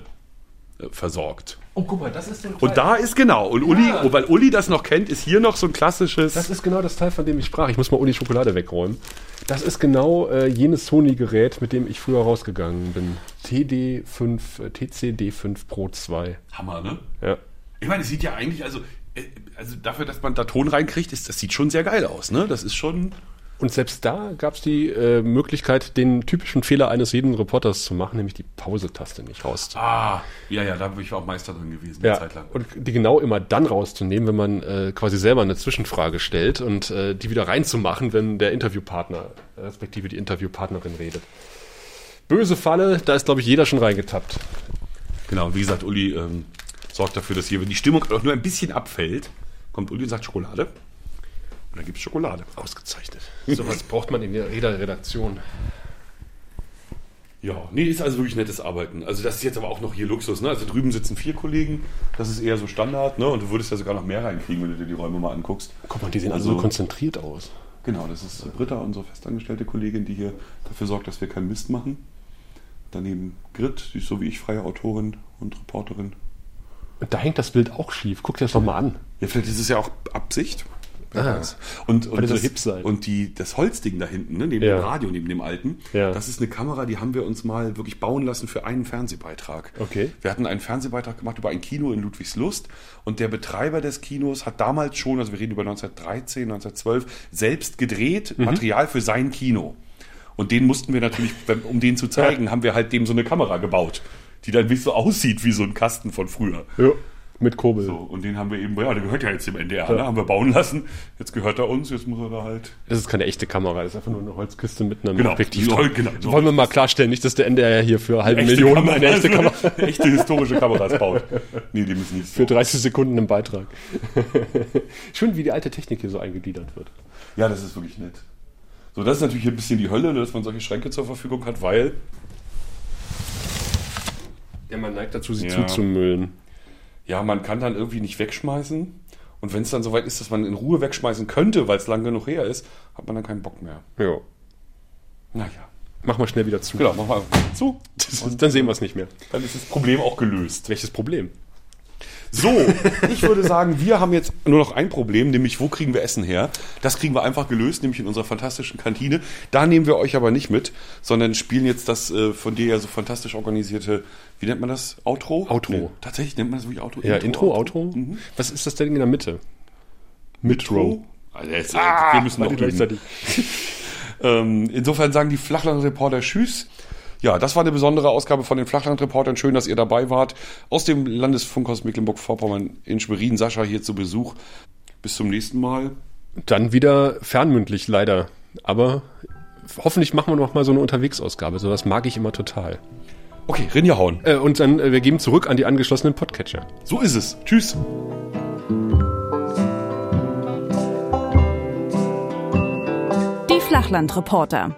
[SPEAKER 1] versorgt.
[SPEAKER 3] Oh, guck mal, das ist so
[SPEAKER 1] Und da ist genau, und Uli,
[SPEAKER 3] Ja.
[SPEAKER 1] oh, weil Uli das noch kennt, ist hier noch so ein klassisches.
[SPEAKER 3] Das ist genau das Teil, von dem ich sprach. Ich muss mal Uli Schokolade wegräumen. Das ist genau äh, jenes Sony-Gerät, mit dem ich früher rausgegangen bin. TD5, äh, TCD5 Pro 2.
[SPEAKER 1] Hammer, ne?
[SPEAKER 3] Ja.
[SPEAKER 1] Ich meine, es sieht ja eigentlich, also, äh, also dafür, dass man da Ton reinkriegt, ist, das sieht schon sehr geil aus, ne? Das ist schon.
[SPEAKER 3] Und selbst da gab es die äh, Möglichkeit, den typischen Fehler eines jeden Reporters zu machen, nämlich die Pause-Taste nicht rauszunehmen.
[SPEAKER 1] Ah, ja, ja, da bin ich auch Meister drin gewesen, eine
[SPEAKER 3] Ja,
[SPEAKER 1] Zeit lang.
[SPEAKER 3] und die genau immer dann rauszunehmen, wenn man äh, quasi selber eine Zwischenfrage stellt und äh, die wieder reinzumachen, wenn der Interviewpartner, respektive die Interviewpartnerin redet. Böse Falle, da ist, glaube ich, jeder schon reingetappt.
[SPEAKER 1] Genau, und wie gesagt, Uli ähm, sorgt dafür, dass hier, wenn die Stimmung auch nur ein bisschen abfällt, kommt Uli und sagt Schokolade. Und dann gibt es Schokolade.
[SPEAKER 3] Ausgezeichnet. Sowas braucht man in jeder Redaktion.
[SPEAKER 1] Ja, nee, ist also wirklich nettes Arbeiten. Also das ist jetzt aber auch noch hier Luxus, ne? Also drüben sitzen vier Kollegen, das ist eher so Standard, ne? Und du würdest ja sogar noch mehr reinkriegen, wenn du dir die Räume mal anguckst.
[SPEAKER 3] Guck mal, die sehen also
[SPEAKER 1] Also-
[SPEAKER 3] so konzentriert aus.
[SPEAKER 1] Genau, das ist Britta, unsere festangestellte Kollegin, die hier dafür sorgt, dass wir keinen Mist machen. Daneben Grit, die ist so wie ich freie Autorin und Reporterin.
[SPEAKER 3] Und da hängt das Bild auch schief. Guck dir das doch mal an.
[SPEAKER 1] Ja, vielleicht ist es ja auch Absicht.
[SPEAKER 3] Ah.
[SPEAKER 1] Und, und,
[SPEAKER 3] so
[SPEAKER 1] das,
[SPEAKER 3] hip seid.
[SPEAKER 1] und die, das Holzding da hinten, ne, neben
[SPEAKER 3] Ja.
[SPEAKER 1] dem Radio, neben dem alten,
[SPEAKER 3] Ja.
[SPEAKER 1] das ist eine Kamera, die haben wir uns mal wirklich bauen lassen für einen Fernsehbeitrag.
[SPEAKER 3] Okay.
[SPEAKER 1] Wir hatten einen Fernsehbeitrag gemacht über ein Kino in Ludwigslust und der Betreiber des Kinos hat damals schon, also wir reden über 1913, 1912, selbst gedreht,
[SPEAKER 3] Mhm.
[SPEAKER 1] Material für sein Kino. Und den mussten wir natürlich, um den zu zeigen, haben wir halt dem so eine Kamera gebaut, die dann wie so aussieht wie so ein Kasten von früher.
[SPEAKER 3] Ja. Mit Kurbel.
[SPEAKER 1] So, und den haben wir eben, ja, der gehört ja jetzt dem NDR, ne? haben wir bauen lassen. Jetzt gehört er uns, jetzt muss er da halt.
[SPEAKER 3] Das ist keine echte Kamera, das ist einfach nur eine Holzkiste mit einem
[SPEAKER 1] Genau,
[SPEAKER 3] Objektiv. dran.
[SPEAKER 1] genau, so.
[SPEAKER 3] Wollen wir mal klarstellen, nicht, dass der NDR hier für halbe
[SPEAKER 1] Echte
[SPEAKER 3] Millionen
[SPEAKER 1] Kameras,
[SPEAKER 3] eine echte? Kamera
[SPEAKER 1] echte historische Kameras baut. Nee, die müssen nicht so.
[SPEAKER 3] für 30 Sekunden im Beitrag. Schön, wie die alte Technik hier so eingegliedert wird.
[SPEAKER 1] Ja, das ist wirklich nett. So, das ist natürlich ein bisschen die Hölle, ne, dass man solche Schränke zur Verfügung hat, weil
[SPEAKER 3] Ja, man neigt dazu, sie
[SPEAKER 1] Ja.
[SPEAKER 3] zuzumüllen.
[SPEAKER 1] Ja, man kann dann irgendwie nicht wegschmeißen. Und wenn es dann soweit ist, dass man in Ruhe wegschmeißen könnte, weil es lang genug her ist, hat man dann keinen Bock mehr.
[SPEAKER 3] Ja.
[SPEAKER 1] Naja.
[SPEAKER 3] Mach mal schnell wieder zu.
[SPEAKER 1] Genau, mach mal zu.
[SPEAKER 3] Dann sehen wir es nicht mehr.
[SPEAKER 1] Dann ist das Problem auch gelöst.
[SPEAKER 3] Welches Problem?
[SPEAKER 1] So, ich würde sagen, wir haben jetzt nur noch ein Problem, nämlich wo kriegen wir Essen her? Das kriegen wir einfach gelöst, nämlich in unserer fantastischen Kantine. Da nehmen wir euch aber nicht mit, sondern spielen jetzt das äh, von dir ja so fantastisch organisierte, wie nennt man das? Outro?
[SPEAKER 3] Outro.
[SPEAKER 1] Nee, tatsächlich nennt man das wirklich Outro?
[SPEAKER 3] Ja, Intro, Outro. Was ist das denn in der Mitte?
[SPEAKER 1] Mitro? Also jetzt, äh, wir müssen noch
[SPEAKER 3] beide
[SPEAKER 1] üben.
[SPEAKER 3] gleichzeitig.
[SPEAKER 1] Ähm, insofern sagen die Flachlandreporter Tschüss. Ja, das war eine besondere Ausgabe von den Flachlandreportern. Schön, dass ihr dabei wart. Aus dem Landesfunkhaus Mecklenburg-Vorpommern in Schwerin. Sascha hier zu Besuch. Bis zum nächsten Mal.
[SPEAKER 3] Dann wieder fernmündlich, leider. Aber hoffentlich machen wir noch mal so eine Unterwegsausgabe. So das mag ich immer total.
[SPEAKER 1] Okay, Rinja hauen.
[SPEAKER 3] Äh, und dann, äh, wir geben zurück an die angeschlossenen Podcatcher.
[SPEAKER 1] So ist es. Tschüss.
[SPEAKER 6] Die Flachlandreporter.